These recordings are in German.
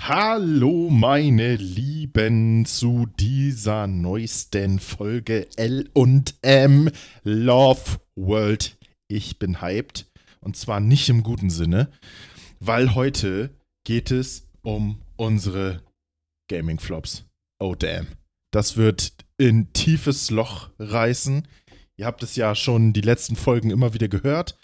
Hallo meine Lieben zu dieser neuesten Folge L und M Love World. Ich bin hyped und zwar nicht im guten Sinne, weil heute geht es um unsere Gaming Flops. Oh damn. Das wird in tiefes Loch reißen. Ihr habt es ja schon die letzten Folgen immer wieder gehört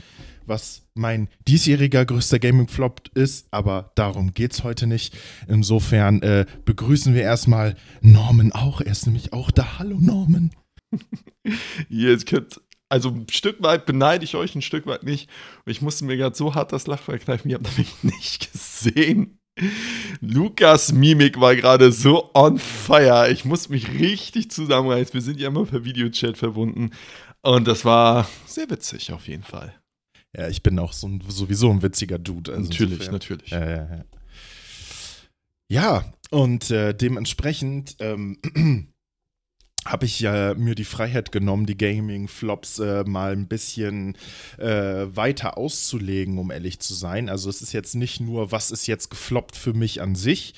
was mein diesjähriger größter Gaming-Flop ist, aber darum geht es heute nicht. Insofern äh, begrüßen wir erstmal Norman auch. Er ist nämlich auch da. Hallo Norman. Jetzt könnt, also ein Stück weit beneide ich euch, ein Stück weit nicht. Und ich musste mir gerade so hart das Lachfall kneifen, ihr habt nämlich nicht gesehen. Lukas Mimik war gerade so on fire. Ich muss mich richtig zusammenreißen. Wir sind ja immer per Videochat verbunden. Und das war sehr witzig auf jeden Fall. Ja, ich bin auch so ein, sowieso ein witziger Dude. Also natürlich, insofern. natürlich. Ja, ja, ja. ja und äh, dementsprechend ähm, habe ich ja mir die Freiheit genommen, die Gaming-Flops äh, mal ein bisschen äh, weiter auszulegen, um ehrlich zu sein. Also es ist jetzt nicht nur, was ist jetzt gefloppt für mich an sich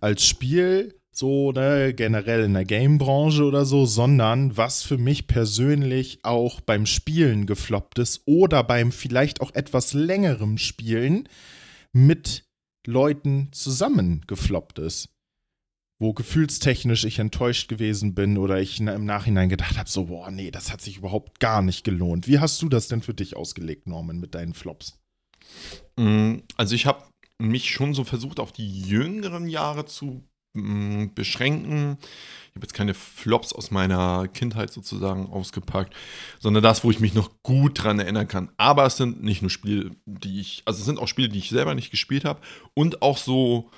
als Spiel, so ne, generell in der Game-Branche oder so, sondern was für mich persönlich auch beim Spielen gefloppt ist oder beim vielleicht auch etwas längerem Spielen mit Leuten zusammen gefloppt ist. Wo gefühlstechnisch ich enttäuscht gewesen bin oder ich im Nachhinein gedacht habe, so, boah, nee, das hat sich überhaupt gar nicht gelohnt. Wie hast du das denn für dich ausgelegt, Norman, mit deinen Flops? Mm, also ich habe mich schon so versucht, auf die jüngeren Jahre zu beschränken. Ich habe jetzt keine Flops aus meiner Kindheit sozusagen ausgepackt, sondern das, wo ich mich noch gut dran erinnern kann. Aber es sind nicht nur Spiele, die ich, also es sind auch Spiele, die ich selber nicht gespielt habe und auch so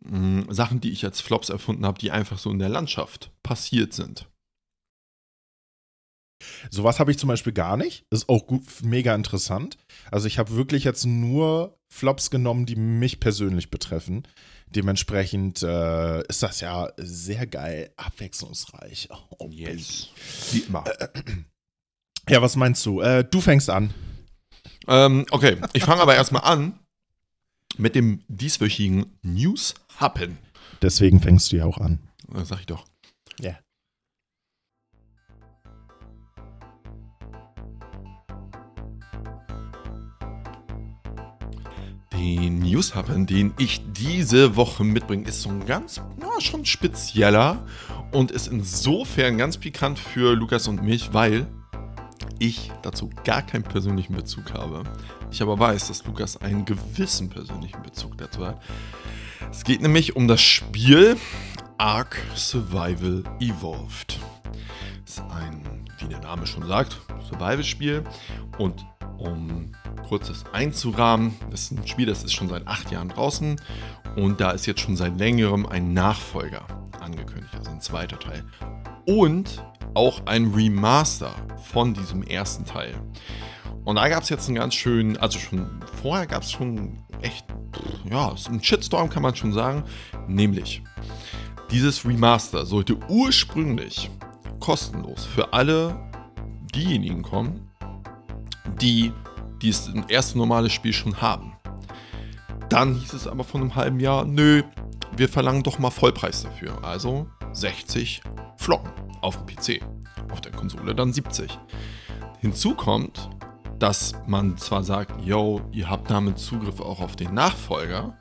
mh, Sachen, die ich als Flops erfunden habe, die einfach so in der Landschaft passiert sind. Sowas habe ich zum Beispiel gar nicht. Ist auch gut, mega interessant. Also ich habe wirklich jetzt nur Flops genommen, die mich persönlich betreffen. Dementsprechend äh, ist das ja sehr geil, abwechslungsreich. Oh, yes. Wie immer. Ja, was meinst du? Äh, du fängst an. Ähm, okay, ich fange aber erstmal an mit dem dieswöchigen News Happen. Deswegen fängst du ja auch an. Das sag ich doch. Ja. Yeah. Den Newshappen, den ich diese Woche mitbringe, ist so ein ganz, ja, schon spezieller und ist insofern ganz pikant für Lukas und mich, weil ich dazu gar keinen persönlichen Bezug habe. Ich aber weiß, dass Lukas einen gewissen persönlichen Bezug dazu hat. Es geht nämlich um das Spiel Ark Survival Evolved. Das ist ein, wie der Name schon sagt, Survival-Spiel und um kurzes einzurahmen. Das ist ein Spiel, das ist schon seit acht Jahren draußen und da ist jetzt schon seit längerem ein Nachfolger angekündigt, also ein zweiter Teil. Und auch ein Remaster von diesem ersten Teil. Und da gab es jetzt einen ganz schönen, also schon vorher gab es schon echt, ja, ein Shitstorm kann man schon sagen. Nämlich, dieses Remaster sollte ursprünglich kostenlos für alle diejenigen kommen, die die das erste normale Spiel schon haben. Dann hieß es aber vor einem halben Jahr, nö, wir verlangen doch mal Vollpreis dafür. Also 60 Flocken auf dem PC. Auf der Konsole dann 70. Hinzu kommt, dass man zwar sagt, yo, ihr habt damit Zugriff auch auf den Nachfolger,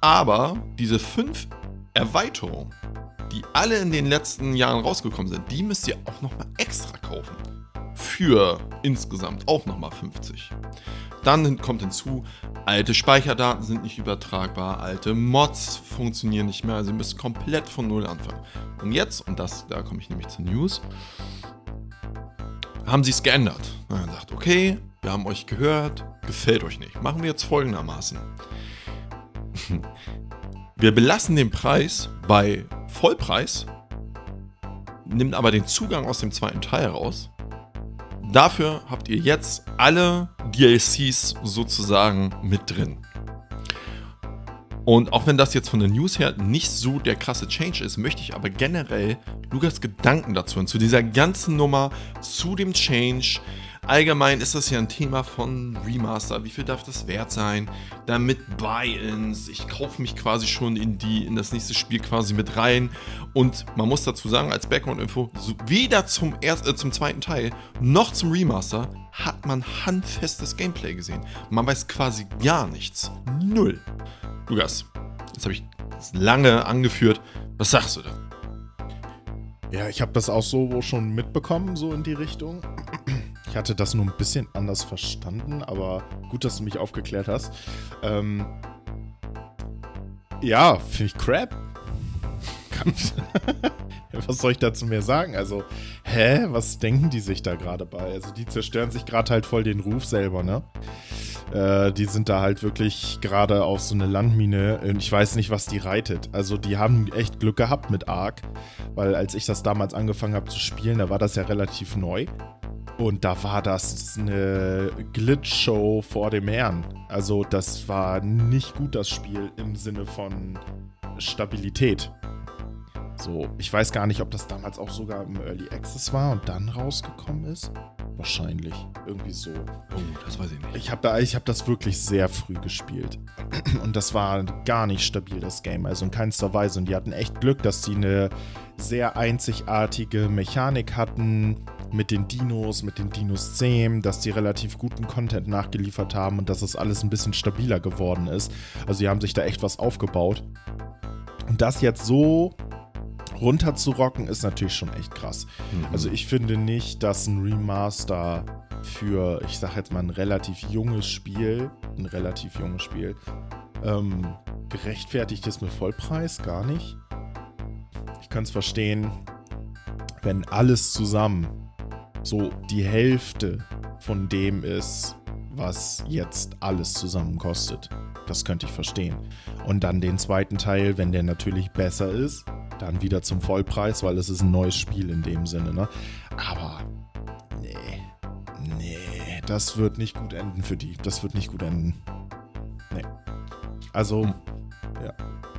aber diese fünf Erweiterungen, die alle in den letzten Jahren rausgekommen sind, die müsst ihr auch nochmal extra kaufen für insgesamt auch nochmal 50. Dann kommt hinzu, alte Speicherdaten sind nicht übertragbar, alte Mods funktionieren nicht mehr, also ihr müsst komplett von Null anfangen. Und jetzt, und das, da komme ich nämlich zur News, haben sie es geändert. Man sagt, okay, wir haben euch gehört, gefällt euch nicht. Machen wir jetzt folgendermaßen. Wir belassen den Preis bei Vollpreis, nehmen aber den Zugang aus dem zweiten Teil raus Dafür habt ihr jetzt alle DLCs sozusagen mit drin. Und auch wenn das jetzt von der News her nicht so der krasse Change ist, möchte ich aber generell Lukas Gedanken dazu und zu dieser ganzen Nummer, zu dem Change. Allgemein ist das ja ein Thema von Remaster. Wie viel darf das wert sein? Damit Buy-ins. Ich kaufe mich quasi schon in, die, in das nächste Spiel quasi mit rein. Und man muss dazu sagen, als Background-Info, so weder zum, erst, äh, zum zweiten Teil noch zum Remaster hat man handfestes Gameplay gesehen. Man weiß quasi gar nichts. Null. Lukas, jetzt habe ich lange angeführt. Was sagst du da? Ja, ich habe das auch so schon mitbekommen, so in die Richtung. Ich hatte das nur ein bisschen anders verstanden, aber gut, dass du mich aufgeklärt hast. Ähm, ja, finde ich crap. was soll ich dazu mehr sagen? Also, hä? Was denken die sich da gerade bei? Also, die zerstören sich gerade halt voll den Ruf selber, ne? Äh, die sind da halt wirklich gerade auf so eine Landmine und ich weiß nicht, was die reitet. Also die haben echt Glück gehabt mit Ark, weil als ich das damals angefangen habe zu spielen, da war das ja relativ neu. Und da war das eine Glitch-Show vor dem Herrn. Also das war nicht gut, das Spiel im Sinne von Stabilität. So, ich weiß gar nicht, ob das damals auch sogar im Early Access war und dann rausgekommen ist. Wahrscheinlich. Irgendwie so. Oh, das weiß ich nicht. Ich habe da, hab das wirklich sehr früh gespielt. Und das war gar nicht stabil, das Game. Also in keinster Weise. Und die hatten echt Glück, dass sie eine sehr einzigartige Mechanik hatten mit den Dinos, mit den Dinos-Themen, dass die relativ guten Content nachgeliefert haben und dass es alles ein bisschen stabiler geworden ist. Also sie haben sich da echt was aufgebaut. Und das jetzt so runterzurocken, ist natürlich schon echt krass. Mhm. Also ich finde nicht, dass ein Remaster für, ich sag jetzt mal, ein relativ junges Spiel, ein relativ junges Spiel, ähm, gerechtfertigt ist mit Vollpreis, gar nicht. Ich kann es verstehen, wenn alles zusammen so die Hälfte von dem ist, was jetzt alles zusammen kostet. Das könnte ich verstehen. Und dann den zweiten Teil, wenn der natürlich besser ist, dann wieder zum Vollpreis, weil es ist ein neues Spiel in dem Sinne, ne? Aber nee, nee, das wird nicht gut enden für die. Das wird nicht gut enden. Nee. Also, ja.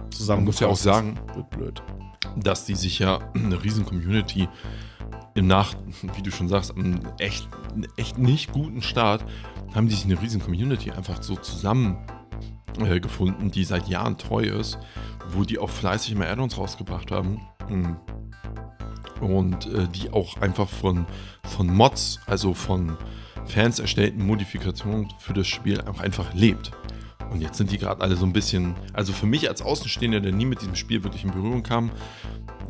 Zusammen muss ja auch sagen, wird blöd. Dass die sich ja eine riesen Community im Nach, wie du schon sagst, am echt, echt nicht guten Start, haben die sich eine riesen Community einfach so zusammen äh, die seit Jahren treu ist wo die auch fleißig immer Add-ons rausgebracht haben. Hm. Und äh, die auch einfach von, von Mods, also von Fans erstellten Modifikationen für das Spiel auch einfach lebt. Und jetzt sind die gerade alle so ein bisschen, also für mich als Außenstehender, der nie mit diesem Spiel wirklich in Berührung kam,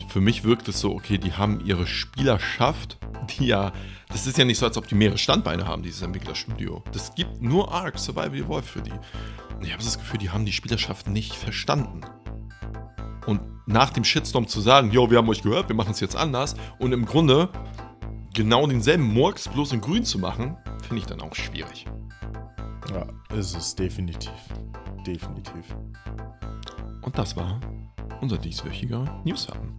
für mich wirkt es so, okay, die haben ihre Spielerschaft, die ja, das ist ja nicht so, als ob die mehrere Standbeine haben, dieses Entwicklerstudio. Das gibt nur Ark Survival Evolved für die. Und ich habe das Gefühl, die haben die Spielerschaft nicht verstanden. Und nach dem Shitstorm zu sagen, jo, wir haben euch gehört, wir machen es jetzt anders und im Grunde genau denselben Murks bloß in grün zu machen, finde ich dann auch schwierig. Ja, ist es definitiv. Definitiv. Und das war unser dieswöchiger Newshappen.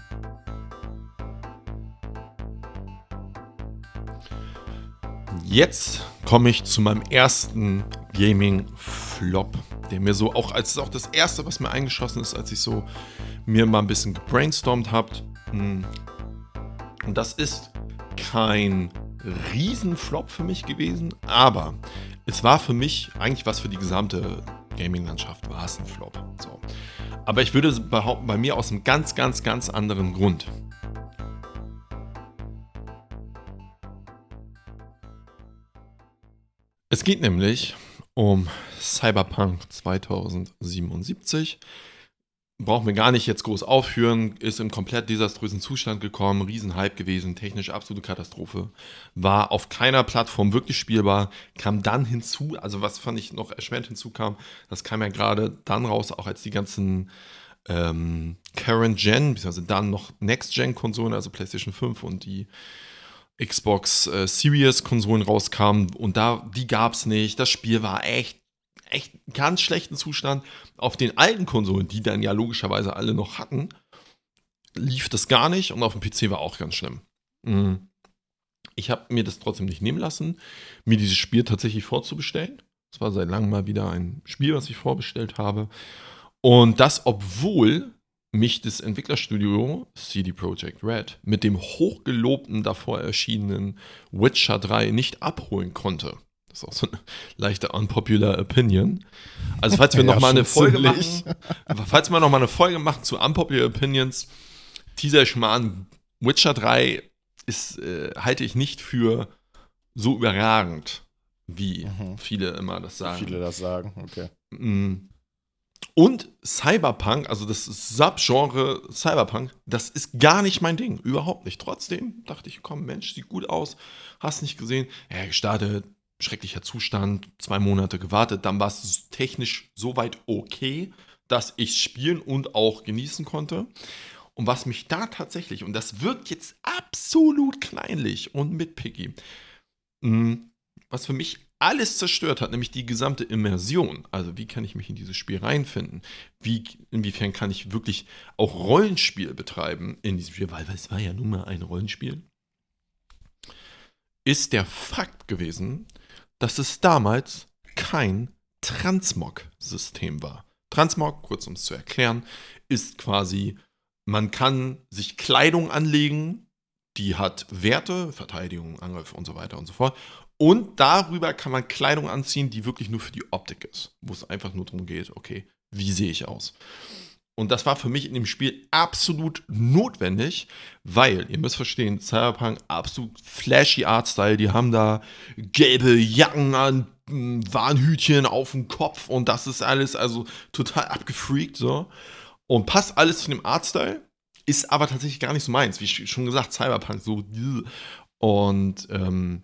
Jetzt komme ich zu meinem ersten Gaming-Flop, der mir so auch, als auch das erste, was mir eingeschossen ist, als ich so mir mal ein bisschen gebrainstormt habt. Hm. Und das ist kein Riesenflop für mich gewesen, aber es war für mich eigentlich was für die gesamte Gaming-Landschaft, war es ein Flop. So. Aber ich würde behaupten, bei mir aus einem ganz, ganz, ganz anderen Grund. Es geht nämlich um Cyberpunk 2077 brauchen wir gar nicht jetzt groß aufführen, ist im komplett desaströsen Zustand gekommen, Riesenhype gewesen, technisch absolute Katastrophe, war auf keiner Plattform wirklich spielbar, kam dann hinzu, also was fand ich noch erschwerend hinzukam, das kam ja gerade dann raus, auch als die ganzen ähm, Current Gen, beziehungsweise dann noch Next Gen Konsolen, also PlayStation 5 und die Xbox äh, Series Konsolen rauskamen und da, die gab es nicht, das Spiel war echt echt ganz schlechten Zustand. Auf den alten Konsolen, die dann ja logischerweise alle noch hatten, lief das gar nicht und auf dem PC war auch ganz schlimm. Mhm. Ich habe mir das trotzdem nicht nehmen lassen, mir dieses Spiel tatsächlich vorzubestellen. Es war seit langem mal wieder ein Spiel, was ich vorbestellt habe. Und das, obwohl mich das Entwicklerstudio CD Projekt Red mit dem hochgelobten davor erschienenen Witcher 3 nicht abholen konnte. Das ist auch so eine leichte unpopular Opinion. Also falls wir Ja, noch mal eine Folge ziemlich. machen, falls wir noch mal eine Folge machen zu unpopular Opinions, teaser an. Witcher 3 ist äh, halte ich nicht für so überragend, wie Mhm. viele immer das sagen. Viele das sagen, okay. Mm. Und Cyberpunk, also das Subgenre Cyberpunk, das ist gar nicht mein Ding. Überhaupt nicht. Trotzdem dachte ich, komm, Mensch, sieht gut aus. Hast nicht gesehen. Ja, gestartet, schrecklicher Zustand, zwei Monate gewartet. Dann war es technisch soweit okay, dass ich spielen und auch genießen konnte. Und was mich da tatsächlich, und das wirkt jetzt absolut kleinlich und mitpicky, mm, was für mich alles zerstört hat, nämlich die gesamte Immersion. Also wie kann ich mich in dieses Spiel reinfinden? Wie, inwiefern kann ich wirklich auch Rollenspiel betreiben in diesem Spiel? Weil es war ja nun mal ein Rollenspiel. Ist der Fakt gewesen, dass es damals kein Transmog-System war. Transmog, kurz um es zu erklären, ist quasi, man kann sich Kleidung anlegen, die hat Werte, Verteidigung, Angriff und so weiter und so fort. Und darüber kann man Kleidung anziehen, die wirklich nur für die Optik ist, wo es einfach nur darum geht, okay, wie sehe ich aus? Und das war für mich in dem Spiel absolut notwendig, weil, ihr müsst verstehen, Cyberpunk, absolut flashy Artstyle, die haben da gelbe Jacken an, Warnhütchen auf dem Kopf und das ist alles also total abgefreakt so. Und passt alles zu dem Artstyle, ist aber tatsächlich gar nicht so meins. Wie schon gesagt, Cyberpunk so. Und ähm,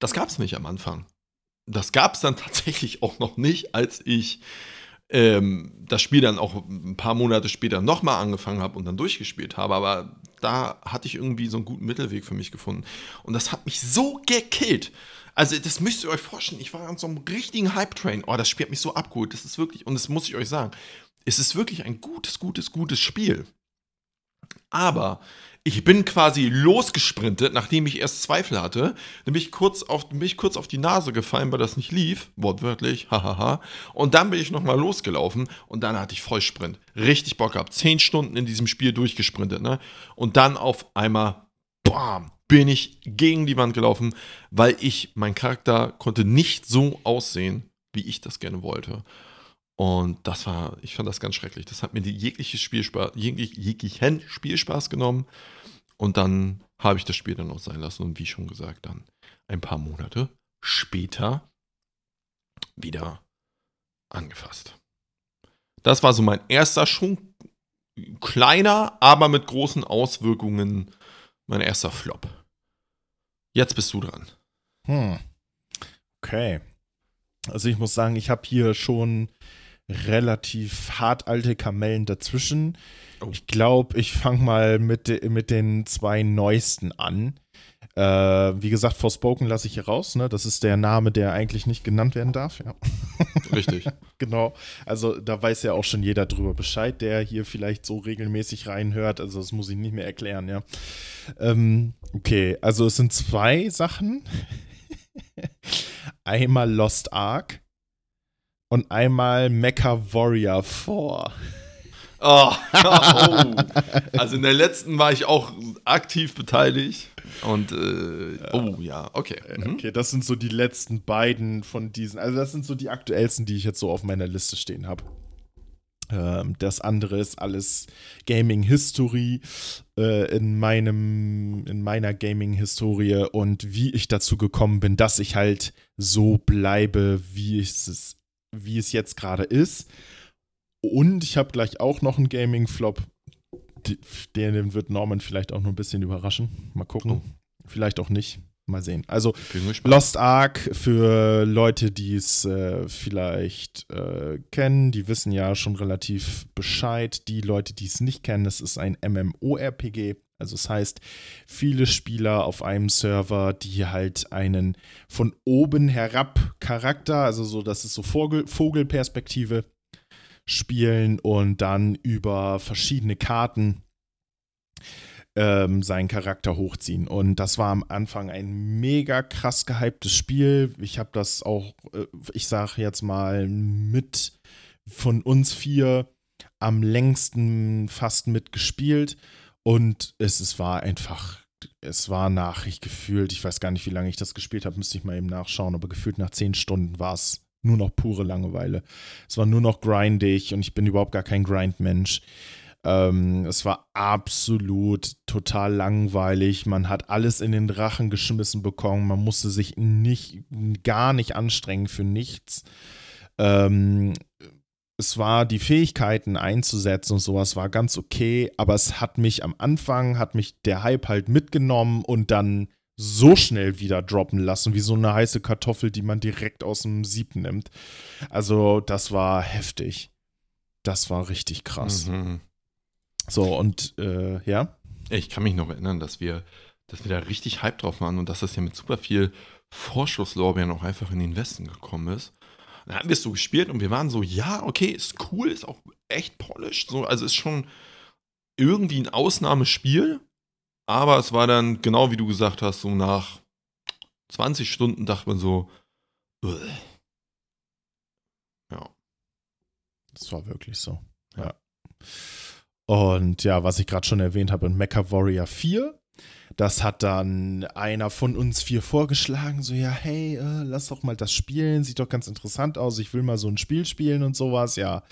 das gab es nicht am Anfang. Das gab es dann tatsächlich auch noch nicht, als ich ähm, das Spiel dann auch ein paar Monate später nochmal angefangen habe und dann durchgespielt habe. Aber da hatte ich irgendwie so einen guten Mittelweg für mich gefunden. Und das hat mich so gekillt. Also, das müsst ihr euch vorstellen. Ich war an so einem richtigen Hype-Train. Oh, das Spiel hat mich so abgeholt. Das ist wirklich, und das muss ich euch sagen, es ist wirklich ein gutes, gutes, gutes Spiel. Aber ich bin quasi losgesprintet, nachdem ich erst Zweifel hatte. Dann bin ich kurz auf, bin ich kurz auf die Nase gefallen, weil das nicht lief. Wortwörtlich, hahaha. Und dann bin ich nochmal losgelaufen und dann hatte ich Vollsprint. Richtig Bock gehabt. Zehn Stunden in diesem Spiel durchgesprintet, ne? Und dann auf einmal, bam, bin ich gegen die Wand gelaufen, weil ich, mein Charakter konnte nicht so aussehen, wie ich das gerne wollte. Und das war, ich fand das ganz schrecklich. Das hat mir die jegliche Spielspaß, jeglich, jeglichen Spielspaß genommen. Und dann habe ich das Spiel dann auch sein lassen. Und wie schon gesagt, dann ein paar Monate später wieder angefasst. Das war so mein erster, schon kleiner, aber mit großen Auswirkungen, mein erster Flop. Jetzt bist du dran. Hm. Okay. Also ich muss sagen, ich habe hier schon relativ hart alte Kamellen dazwischen. Oh. Ich glaube, ich fange mal mit, mit den zwei neuesten an. Äh, wie gesagt, Forspoken lasse ich hier raus. Ne? Das ist der Name, der eigentlich nicht genannt werden darf. Ja. Richtig. genau. Also da weiß ja auch schon jeder drüber Bescheid, der hier vielleicht so regelmäßig reinhört. Also das muss ich nicht mehr erklären, ja. Ähm, okay, also es sind zwei Sachen. einmal Lost Ark und einmal Mecha Warrior 4. Oh, oh. Also in der letzten war ich auch aktiv beteiligt. Und äh, oh ja, okay. Mhm. Okay, das sind so die letzten beiden von diesen. Also das sind so die aktuellsten, die ich jetzt so auf meiner Liste stehen habe. Ähm, das andere ist alles Gaming History äh, in meinem in meiner Gaming Historie und wie ich dazu gekommen bin, dass ich halt so bleibe, wie es wie es jetzt gerade ist. Und ich habe gleich auch noch einen Gaming Flop. Den wird Norman vielleicht auch noch ein bisschen überraschen. Mal gucken. Oh. Vielleicht auch nicht. Mal sehen. Also. Lost Ark für Leute, die es äh, vielleicht äh, kennen, die wissen ja schon relativ Bescheid. Die Leute, die es nicht kennen, es ist ein MMORPG. Also es heißt, viele Spieler auf einem Server, die halt einen von oben herab Charakter, also so, das ist so Vogel, Vogelperspektive, spielen und dann über verschiedene Karten ähm, seinen Charakter hochziehen. Und das war am Anfang ein mega krass gehyptes Spiel. Ich habe das auch, äh, ich sage jetzt mal, mit von uns vier am längsten fast mitgespielt und es, es war einfach, es war nach, ich gefühlt, ich weiß gar nicht, wie lange ich das gespielt habe, müsste ich mal eben nachschauen, aber gefühlt nach zehn Stunden war es nur noch pure Langeweile. Es war nur noch grindig und ich bin überhaupt gar kein Grind-Mensch. Ähm, es war absolut total langweilig. Man hat alles in den Rachen geschmissen bekommen. Man musste sich nicht, gar nicht anstrengen für nichts. Ähm, es war die Fähigkeiten einzusetzen und sowas war ganz okay, aber es hat mich am Anfang, hat mich der Hype halt mitgenommen und dann so schnell wieder droppen lassen, wie so eine heiße Kartoffel, die man direkt aus dem Sieb nimmt. Also, das war heftig. Das war richtig krass. Mhm. So, und äh, ja. Ich kann mich noch erinnern, dass wir, dass wir da richtig Hype drauf waren und dass das ja mit super viel Vorschusslorbeeren auch einfach in den Westen gekommen ist. Dann haben wir es so gespielt und wir waren so, ja, okay, ist cool, ist auch echt polished. So, also ist schon irgendwie ein Ausnahmespiel, aber es war dann, genau wie du gesagt hast, so nach 20 Stunden dachte man so, Ugh. ja. Das war wirklich so, ja. Und ja, was ich gerade schon erwähnt habe, in Mecha Warrior 4, das hat dann einer von uns vier vorgeschlagen, so ja, hey, äh, lass doch mal das spielen, sieht doch ganz interessant aus, ich will mal so ein Spiel spielen und sowas, ja.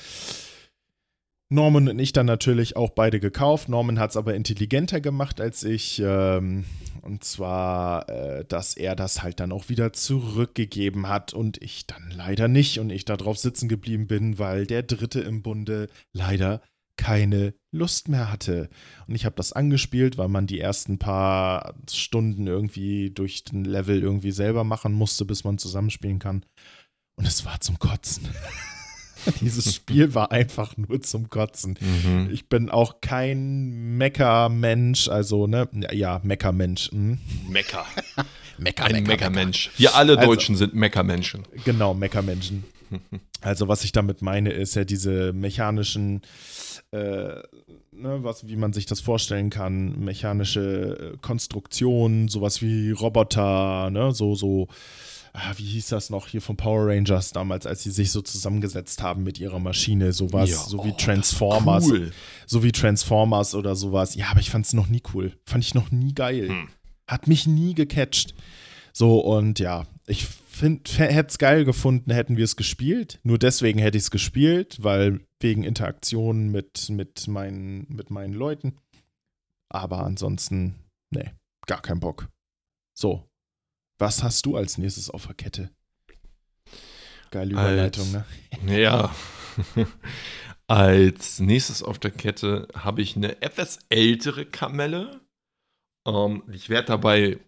Norman und ich dann natürlich auch beide gekauft. Norman hat es aber intelligenter gemacht als ich. Ähm, und zwar, äh, dass er das halt dann auch wieder zurückgegeben hat und ich dann leider nicht. Und ich da drauf sitzen geblieben bin, weil der Dritte im Bunde leider keine Lust mehr hatte. Und ich habe das angespielt, weil man die ersten paar Stunden irgendwie durch den Level irgendwie selber machen musste, bis man zusammenspielen kann. Und es war zum Kotzen. Dieses Spiel war einfach nur zum Kotzen. Mhm. Ich bin auch kein Mecker-Mensch, also, ne, ja, Mecker-Mensch. Hm. Mecker. Mecker, Ein Mecker-Mensch. Wir alle also, Deutschen sind Mecker-Menschen. Genau, Mecker-Menschen. Also, was ich damit meine, ist ja diese mechanischen äh, ne, was, wie man sich das vorstellen kann, mechanische äh, Konstruktionen, sowas wie Roboter, ne, so, so, ah, wie hieß das noch hier von Power Rangers damals, als sie sich so zusammengesetzt haben mit ihrer Maschine, sowas, ja, so wie oh, Transformers, cool. so wie Transformers oder sowas. Ja, aber ich fand es noch nie cool. Fand ich noch nie geil. Hm. Hat mich nie gecatcht. So, und ja, ich hätte es geil gefunden, hätten wir es gespielt. Nur deswegen hätte ich es gespielt, weil wegen Interaktion mit, mit, meinen, mit meinen Leuten. Aber ansonsten, nee, gar kein Bock. So, was hast du als nächstes auf der Kette? Geile Überleitung, als, ne? Ja. als nächstes auf der Kette habe ich eine etwas ältere Kamelle. Ähm, ich werde dabei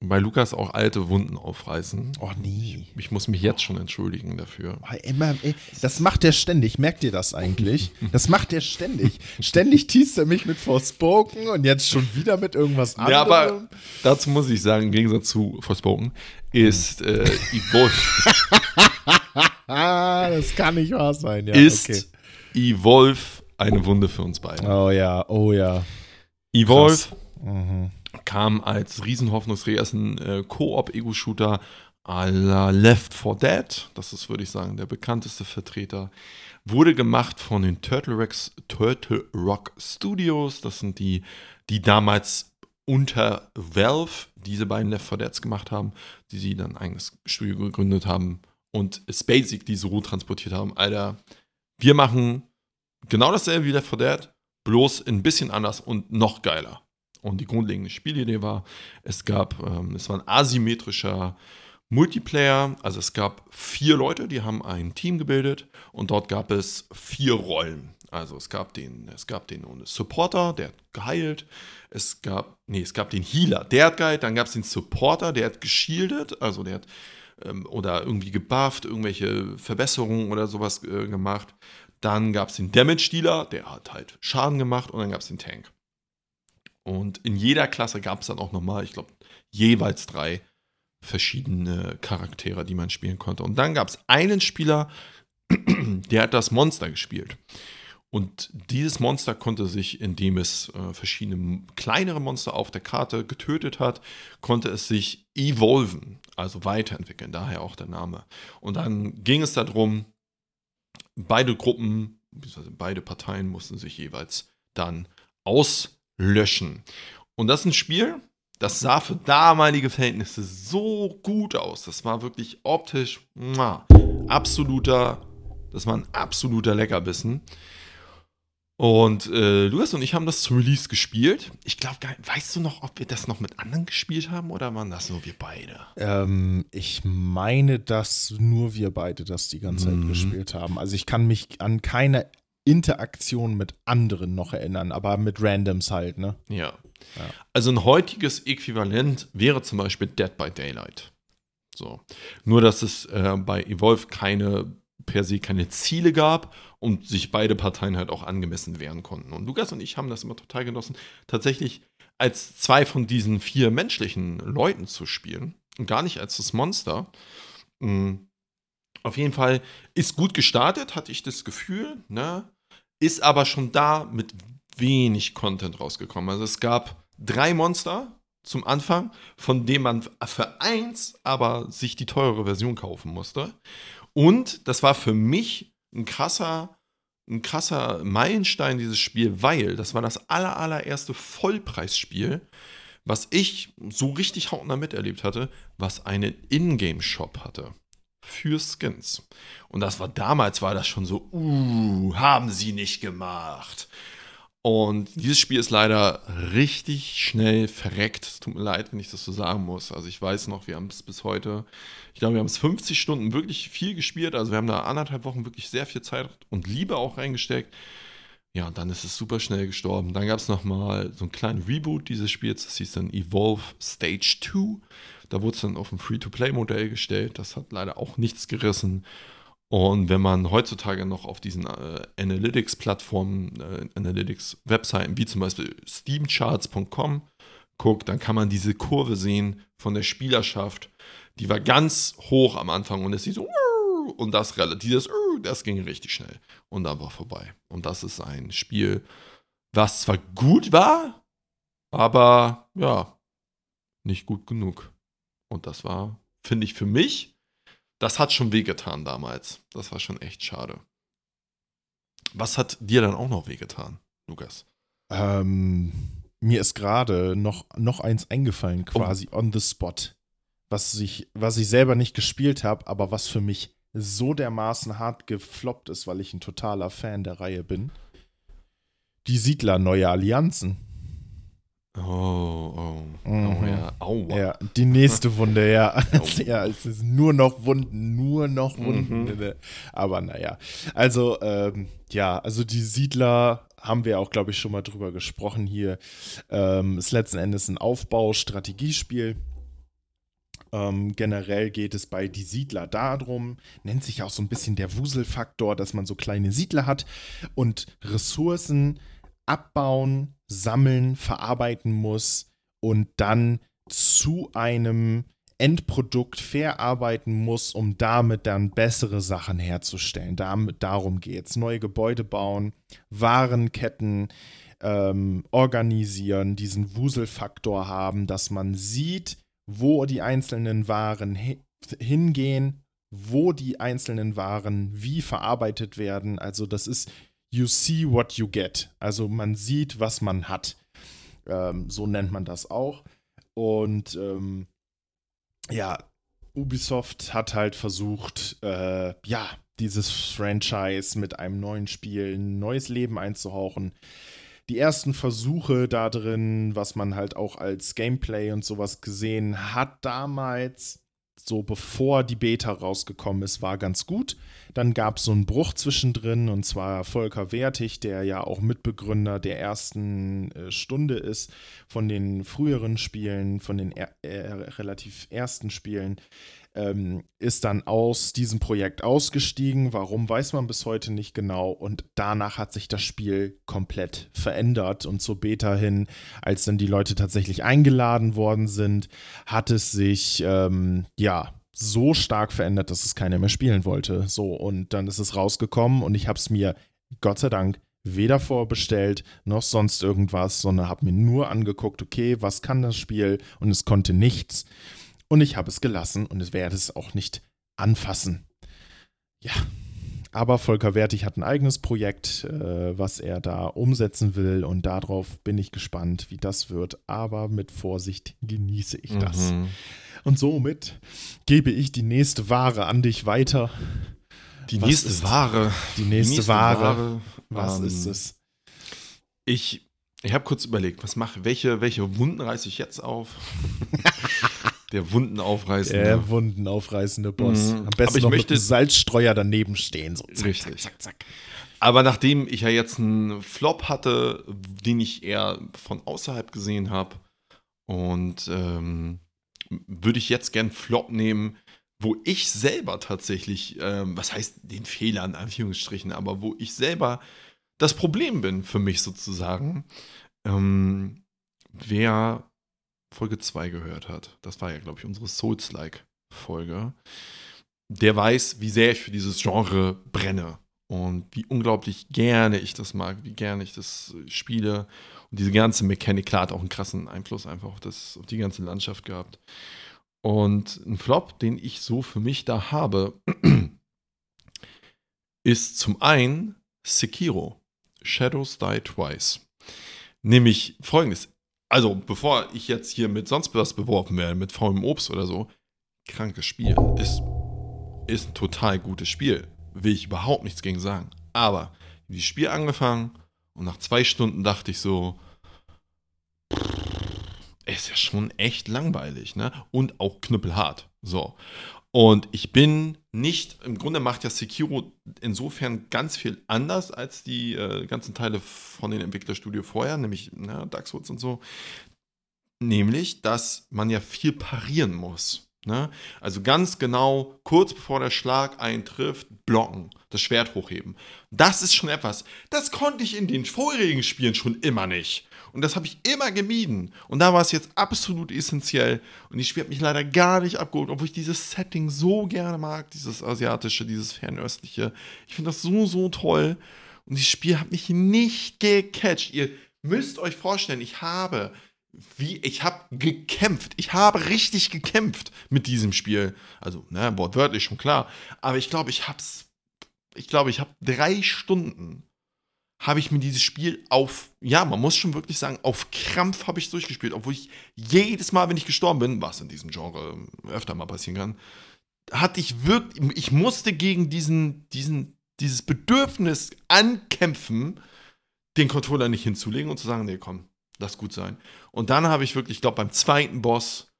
bei Lukas auch alte Wunden aufreißen. Oh nee. Ich, ich muss mich jetzt schon entschuldigen dafür. Immer, das macht er ständig. Merkt ihr das eigentlich? Das macht er ständig. ständig teast er mich mit Forspoken und jetzt schon wieder mit irgendwas anderem. Ja, aber dazu muss ich sagen, im Gegensatz zu Forspoken ist äh, Evolve. das kann nicht wahr sein, ja. Ist okay. Evolve eine Wunde für uns beide. Oh ja, oh ja. Evolve. Mhm kam als Riesenhoffnungsträger, ist ein äh, Koop-Ego-Shooter à la Left 4 Dead. Das ist, würde ich sagen, der bekannteste Vertreter. Wurde gemacht von den Turtle, Rex, Turtle Rock Studios. Das sind die, die damals unter Valve diese beiden Left 4 Deads gemacht haben, die sie dann ein eigenes Studio gegründet haben und Spacek diese Route transportiert haben. Alter, wir machen genau dasselbe wie Left 4 Dead, bloß ein bisschen anders und noch geiler. Und die grundlegende Spielidee war, es gab, ähm, es war ein asymmetrischer Multiplayer, also es gab vier Leute, die haben ein Team gebildet und dort gab es vier Rollen. Also es gab den, es gab den Supporter, der hat geheilt. Es gab, nee, es gab den Healer, der hat geheilt. Dann gab es den Supporter, der hat geshieldet, also der hat ähm, oder irgendwie gebufft, irgendwelche Verbesserungen oder sowas äh, gemacht. Dann gab es den Damage Dealer, der hat halt Schaden gemacht und dann gab es den Tank. Und in jeder Klasse gab es dann auch nochmal, ich glaube, jeweils drei verschiedene Charaktere, die man spielen konnte. Und dann gab es einen Spieler, der hat das Monster gespielt. Und dieses Monster konnte sich, indem es äh, verschiedene kleinere Monster auf der Karte getötet hat, konnte es sich evolven, also weiterentwickeln, daher auch der Name. Und dann ging es darum, beide Gruppen, beide Parteien mussten sich jeweils dann auslöschen. Und das ist ein Spiel, das sah für damalige Verhältnisse so gut aus. Das war wirklich optisch muah, absoluter, das war ein absoluter Leckerbissen. Und äh, Lukas und ich haben das zum Release gespielt. Ich glaube, weißt du noch, ob wir das noch mit anderen gespielt haben oder waren das nur wir beide? Ähm, ich meine, dass nur wir beide das die ganze Zeit mhm. gespielt haben. Also ich kann mich an keine Interaktion mit anderen noch erinnern, aber mit Randoms halt, ne? Ja. ja. Also ein heutiges Äquivalent wäre zum Beispiel Dead by Daylight. So. Nur, dass es äh, bei Evolve keine per se keine Ziele gab und sich beide Parteien halt auch angemessen wehren konnten. Und Lukas und ich haben das immer total genossen, tatsächlich als zwei von diesen vier menschlichen Leuten zu spielen und gar nicht als das Monster. Mhm. Auf jeden Fall ist gut gestartet, hatte ich das Gefühl, ne? Ist aber schon da mit wenig Content rausgekommen. Also es gab drei Monster zum Anfang, von denen man für eins aber sich die teure Version kaufen musste. Und das war für mich ein krasser, ein krasser Meilenstein, dieses Spiel, weil das war das aller, allererste Vollpreisspiel, was ich so richtig hautnah miterlebt hatte, was einen Ingame-Shop hatte. Für Skins. Und das war damals, war das schon so, uh, haben sie nicht gemacht. Und dieses Spiel ist leider richtig schnell verreckt. Es tut mir leid, wenn ich das so sagen muss. Also ich weiß noch, wir haben es bis heute, ich glaube, wir haben es 50 Stunden wirklich viel gespielt. Also wir haben da anderthalb Wochen wirklich sehr viel Zeit und Liebe auch reingesteckt. Ja, und dann ist es super schnell gestorben. Dann gab es nochmal so einen kleinen Reboot dieses Spiels. Das hieß dann Evolve Stage 2. Da wurde es dann auf ein Free-to-Play-Modell gestellt. Das hat leider auch nichts gerissen. Und wenn man heutzutage noch auf diesen äh, Analytics-Plattformen, äh, Analytics-Webseiten wie zum Beispiel steamcharts.com guckt, dann kann man diese Kurve sehen von der Spielerschaft. Die war ganz hoch am Anfang und es sieht so und das dieses das ging richtig schnell und dann war vorbei. Und das ist ein Spiel, was zwar gut war, aber ja, nicht gut genug. Und das war, finde ich, für mich das hat schon wehgetan damals. Das war schon echt schade. Was hat dir dann auch noch wehgetan, Lukas? Ähm, mir ist gerade noch, noch eins eingefallen, oh. quasi oh. on the spot. Was ich, was ich selber nicht gespielt habe, aber was für mich so dermaßen hart gefloppt ist, weil ich ein totaler Fan der Reihe bin. Die Siedler Neue Allianzen. Oh, oh, oh mhm. ja, aua. Ja, die nächste Wunde, ja. Oh. ja, es ist nur noch Wunden, nur noch Wunden. Mhm. Aber naja, also, ähm, ja, also die Siedler haben wir auch, glaube ich, schon mal drüber gesprochen hier. Ähm, ist letzten Endes ein Aufbau-Strategiespiel. Ähm, generell geht es bei Die Siedler darum, nennt sich auch so ein bisschen der Wuselfaktor, dass man so kleine Siedler hat und Ressourcen abbauen, sammeln, verarbeiten muss und dann zu einem Endprodukt verarbeiten muss, um damit dann bessere Sachen herzustellen. Damit, darum geht es. Neue Gebäude bauen, Warenketten ähm, organisieren, diesen Wuselfaktor haben, dass man sieht, wo die einzelnen Waren hingehen, wo die einzelnen Waren wie verarbeitet werden. Also das ist you see what you get. Also man sieht, was man hat. Ähm, so nennt man das auch. Und ähm, ja, Ubisoft hat halt versucht, äh, ja, dieses Franchise mit einem neuen Spiel ein neues Leben einzuhauchen. Die ersten Versuche da drin, was man halt auch als Gameplay und sowas gesehen hat damals, so bevor die Beta rausgekommen ist, war ganz gut. Dann gab es so einen Bruch zwischendrin und zwar Volker Wertig, der ja auch Mitbegründer der ersten äh, Stunde ist von den früheren Spielen, von den er äh, relativ ersten Spielen ähm, ist dann aus diesem Projekt ausgestiegen. Warum weiß man bis heute nicht genau. Und danach hat sich das Spiel komplett verändert. Und zur Beta hin, als dann die Leute tatsächlich eingeladen worden sind, hat es sich ähm, ja so stark verändert, dass es keiner mehr spielen wollte. So, und dann ist es rausgekommen und ich habe es mir Gott sei Dank weder vorbestellt noch sonst irgendwas, sondern habe mir nur angeguckt, okay, was kann das Spiel? Und es konnte nichts. Und ich habe es gelassen und ich werde es auch nicht anfassen. Ja, aber Volker Wertig hat ein eigenes Projekt, äh, was er da umsetzen will und darauf bin ich gespannt, wie das wird. Aber mit Vorsicht genieße ich das. Mhm. Und somit gebe ich die nächste Ware an dich weiter. Die Was nächste Ware. Die nächste, Ware. Was ähm, ist es? Ich, ich habe kurz überlegt, was mache, welche, welche Wunden reiße ich jetzt auf? Der Wunden aufreißen. Der wundenaufreißende Boss. Mhm. Am besten ich noch möchte- mit einem Salzstreuer daneben stehen. So zack, Richtig. zack, zack, zack. Aber nachdem ich ja jetzt einen Flop hatte, den ich eher von außerhalb gesehen habe, und ähm, würde ich jetzt gern Flop nehmen, wo ich selber tatsächlich, ähm, was heißt den Fehler in Anführungsstrichen, aber wo ich selber das Problem bin für mich sozusagen. Ähm, wer Folge 2 gehört hat, das war ja, glaube ich, unsere Souls-like-Folge, der weiß, wie sehr ich für dieses Genre brenne und wie unglaublich gerne ich das mag, wie gerne ich das äh, spiele. Und diese ganze Mechanik, klar, hat auch einen krassen Einfluss einfach auf, das, auf die ganze Landschaft gehabt. Und ein Flop, den ich so für mich da habe, ist zum einen Sekiro, Shadows Die Twice. Nämlich folgendes. Also, bevor ich jetzt hier mit sonst was beworfen werde, mit faulem Obst oder so, krankes Spiel. Ist, ist ein total gutes Spiel. Will ich überhaupt nichts gegen sagen. Aber, dieses Spiel angefangen und nach zwei Stunden dachte ich so, ist ja schon echt langweilig, ne? Und auch knüppelhart. So. Und ich bin nicht, im Grunde macht ja Sekiro insofern ganz viel anders als die äh, ganzen Teile von den Entwicklerstudio vorher, nämlich ne, Dark Souls und so. Nämlich, dass man ja viel parieren muss. Ne? Also ganz genau, kurz bevor der Schlag eintrifft, blocken, das Schwert hochheben. Das ist schon etwas, das konnte ich in den vorherigen Spielen schon immer nicht. Und das habe ich immer gemieden. Und da war es jetzt absolut essentiell. Und das Spiel hat mich leider gar nicht abgeholt, obwohl ich dieses Setting so gerne mag, dieses asiatische, dieses fernöstliche. Ich finde das so, so toll. Und dieses Spiel hat mich nicht gecatcht. Ihr müsst euch vorstellen, ich habe wie ich habe gekämpft. Ich habe richtig gekämpft mit diesem Spiel. Also, ne, wortwörtlich schon klar. Aber ich glaube, ich hab's. Ich glaube, ich habe drei Stunden habe ich mir dieses Spiel auf, ja, man muss schon wirklich sagen, auf Krampf habe ich durchgespielt, obwohl ich jedes Mal, wenn ich gestorben bin, was in diesem Genre öfter mal passieren kann, hatte ich wirklich, ich musste gegen diesen, diesen, dieses Bedürfnis ankämpfen, den Controller nicht hinzulegen und zu sagen, nee, komm, lass gut sein. Und dann habe ich wirklich, ich glaube, beim zweiten Boss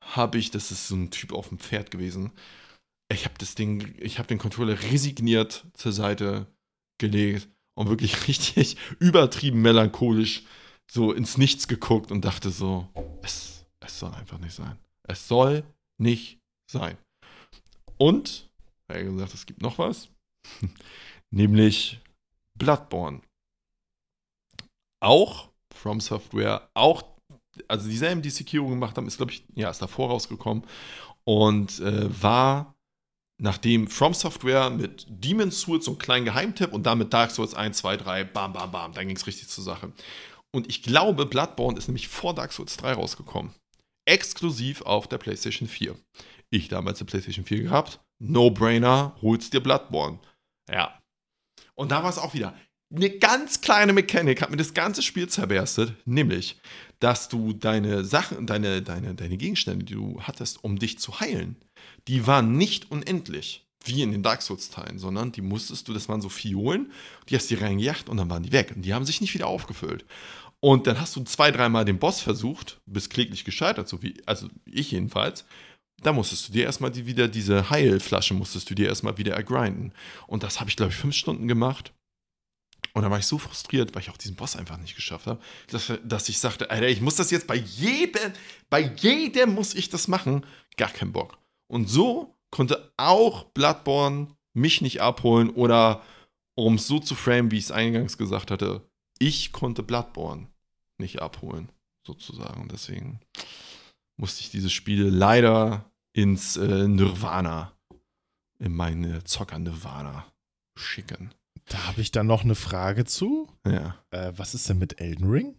habe ich, das ist so ein Typ auf dem Pferd gewesen, ich habe das Ding, ich habe den Controller resigniert zur Seite gelegt und wirklich richtig übertrieben melancholisch so ins Nichts geguckt und dachte so, es, es soll einfach nicht sein. Es soll nicht sein. Und, er hat gesagt, es gibt noch was, nämlich Bloodborne. Auch From Software, auch, also dieselben, die Sekiro gemacht haben, ist, glaube ich, ja, ist davor rausgekommen und äh, war nachdem From Software mit Demon's Souls so einen kleinen Geheimtipp und dann mit Dark Souls 1, 2, 3, bam, bam, bam, dann ging es richtig zur Sache. Und ich glaube, Bloodborne ist nämlich vor Dark Souls 3 rausgekommen. Exklusiv auf der PlayStation 4. Ich damals eine PlayStation 4 gehabt. No-brainer, holst dir Bloodborne. Ja. Und da war es auch wieder. Eine ganz kleine Mechanik hat mir das ganze Spiel zerberstet, nämlich, dass du deine Sachen, deine, deine, deine Gegenstände, die du hattest, um dich zu heilen, die waren nicht unendlich, wie in den Dark Souls-Teilen, sondern die musstest du, das waren so Fiolen, die hast du reingejagt und dann waren die weg. Und die haben sich nicht wieder aufgefüllt. Und dann hast du zwei, dreimal den Boss versucht, bist kläglich gescheitert, so wie, also ich jedenfalls. Da musstest du dir erstmal die, wieder diese Heilflasche, musstest du dir erstmal wieder ergrinden. Und das habe ich, glaube ich, fünf Stunden gemacht. Und dann war ich so frustriert, weil ich auch diesen Boss einfach nicht geschafft habe, dass, dass ich sagte, Alter, ich muss das jetzt bei jedem, bei jedem muss ich das machen. Gar keinen Bock. Und so konnte auch Bloodborne mich nicht abholen oder, um es so zu framen, wie ich es eingangs gesagt hatte, ich konnte Bloodborne nicht abholen, sozusagen. Deswegen musste ich diese Spiele leider ins äh, Nirvana, in meine Zocker-Nirvana schicken. Da habe ich dann noch eine Frage zu. Ja. Äh, was ist denn mit Elden Ring?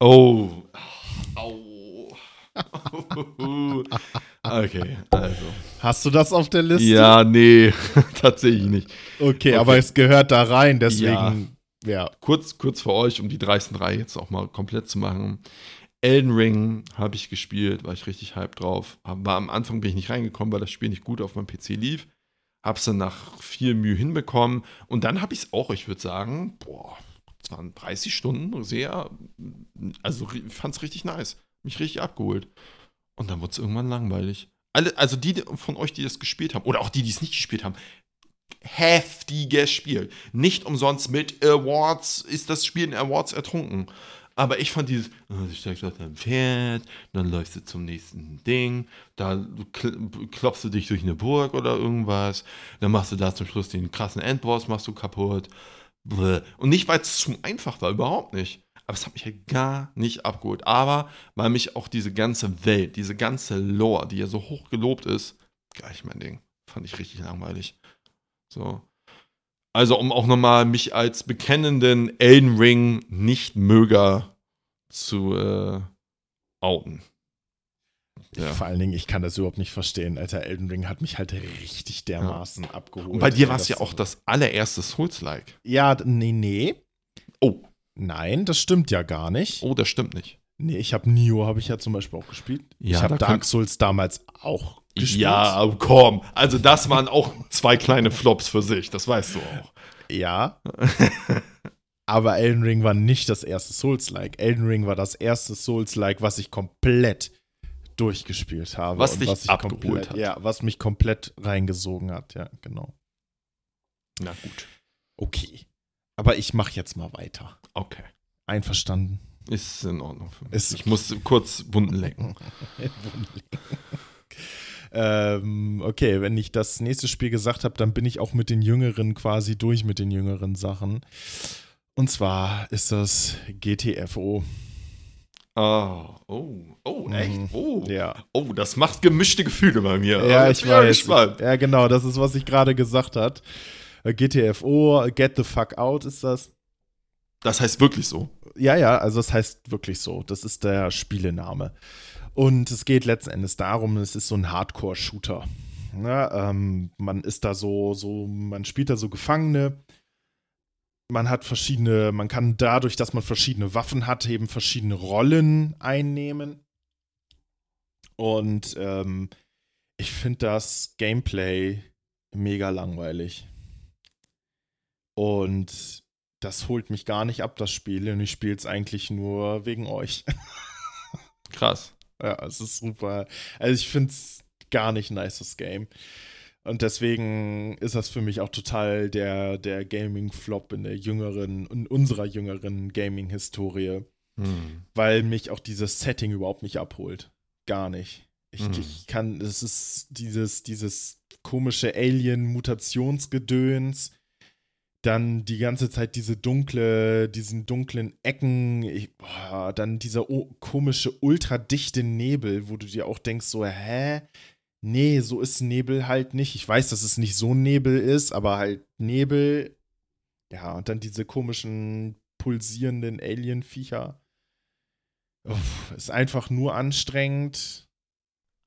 Oh. Au. Okay, also. Hast du das auf der Liste? Ja, nee, tatsächlich nicht. Okay, Okay. aber es gehört da rein, deswegen, ja. Kurz, kurz für euch, um die dreisten drei jetzt auch mal komplett zu machen. Elden Ring habe ich gespielt, war ich richtig hype drauf. War am Anfang bin ich nicht reingekommen, weil das Spiel nicht gut auf meinem PC lief. Hab's dann nach viel Mühe hinbekommen. Und dann habe ich es auch, ich würde sagen, boah, es waren 30 Stunden sehr, also ich fand es richtig nice. Mich richtig abgeholt. Und dann wurde es irgendwann langweilig. Alle, also die von euch, die das gespielt haben, oder auch die, die es nicht gespielt haben, heftiges Spiel. Nicht umsonst mit Awards ist das Spiel in Awards ertrunken. Aber ich fand dieses, oh, du steigst auf dein Pferd, dann läufst du zum nächsten Ding, da kl klopfst du dich durch eine Burg oder irgendwas, dann machst du da zum Schluss den krassen Endboss, machst du kaputt. Und nicht, weil es zu einfach war, überhaupt nicht. Aber es hat mich halt gar nicht abgeholt. Aber weil mich auch diese ganze Welt, diese ganze Lore, die ja so hoch gelobt ist, gar nicht mein Ding. Fand ich richtig langweilig. So. Also, um auch nochmal mich als bekennenden Elden Ring Nicht-Möger zu äh, outen. Ja. Vor allen Dingen, ich kann das überhaupt nicht verstehen. Alter, Elden Ring hat mich halt richtig dermaßen abgeholt. Und bei dir war es ja auch das allererste Souls-like. Ja, nee, nee. Oh, Nein, das stimmt ja gar nicht. oh, das stimmt nicht. Nee, ich habe Nio, habe ich ja zum Beispiel auch gespielt. Ja, ich habe da Dark Souls damals auch gespielt. Ja, komm. Also, das waren auch zwei kleine Flops für sich, das weißt du auch. Ja. Aber Elden Ring war nicht das erste Souls-like. Elden Ring war das erste Souls-like, was ich komplett durchgespielt habe. Was dich was abgeholt komplett, hat. Ja, was mich komplett reingesogen hat. Ja, genau. Na gut. Okay. Aber ich mache jetzt mal weiter. Okay. Einverstanden. Ist in Ordnung für mich. Ist- ich muss kurz Wunden lecken. ähm, okay, wenn ich das nächste Spiel gesagt habe, dann bin ich auch mit den Jüngeren quasi durch mit den jüngeren Sachen. Und zwar ist das GTFO. Oh, oh, oh, Mhm. echt? Oh, Ja. oh, das macht gemischte Gefühle bei mir. Ja, jetzt ich mal weiß. gespannt. Ja, genau, das ist, was ich gerade gesagt hat. Äh, GTFO, Get the Fuck Out ist das. Das heißt wirklich so. Ja, ja, also das heißt wirklich so. Das ist der Spielename. Und es geht letzten Endes darum, es ist so ein Hardcore-Shooter. Ja, ähm, man ist da so, so, man spielt da so Gefangene. Man hat verschiedene, man kann dadurch, dass man verschiedene Waffen hat, eben verschiedene Rollen einnehmen. Und ähm, ich finde das Gameplay mega langweilig. Und das holt mich gar nicht ab, das Spiel. Und ich spiele es eigentlich nur wegen euch. Krass. ja, es ist super. Also ich finde es gar nicht nice, das Game. Und deswegen ist das für mich auch total der, der Gaming-Flop in der jüngeren, in unserer jüngeren Gaming-Historie. Hm. Weil mich auch dieses Setting überhaupt nicht abholt. Gar nicht. Ich, Mhm. ich kann, es ist dieses, dieses komische Alien-Mutationsgedöns. Dann die ganze Zeit diese dunkle, diesen dunklen Ecken, ich, boah, dann dieser komische, ultradichte Nebel, wo du dir auch denkst, so, hä? Nee, so ist Nebel halt nicht. Ich weiß, dass es nicht so Nebel ist, aber halt Nebel. Ja, und dann diese komischen, pulsierenden Alien-Viecher. Ist einfach nur anstrengend.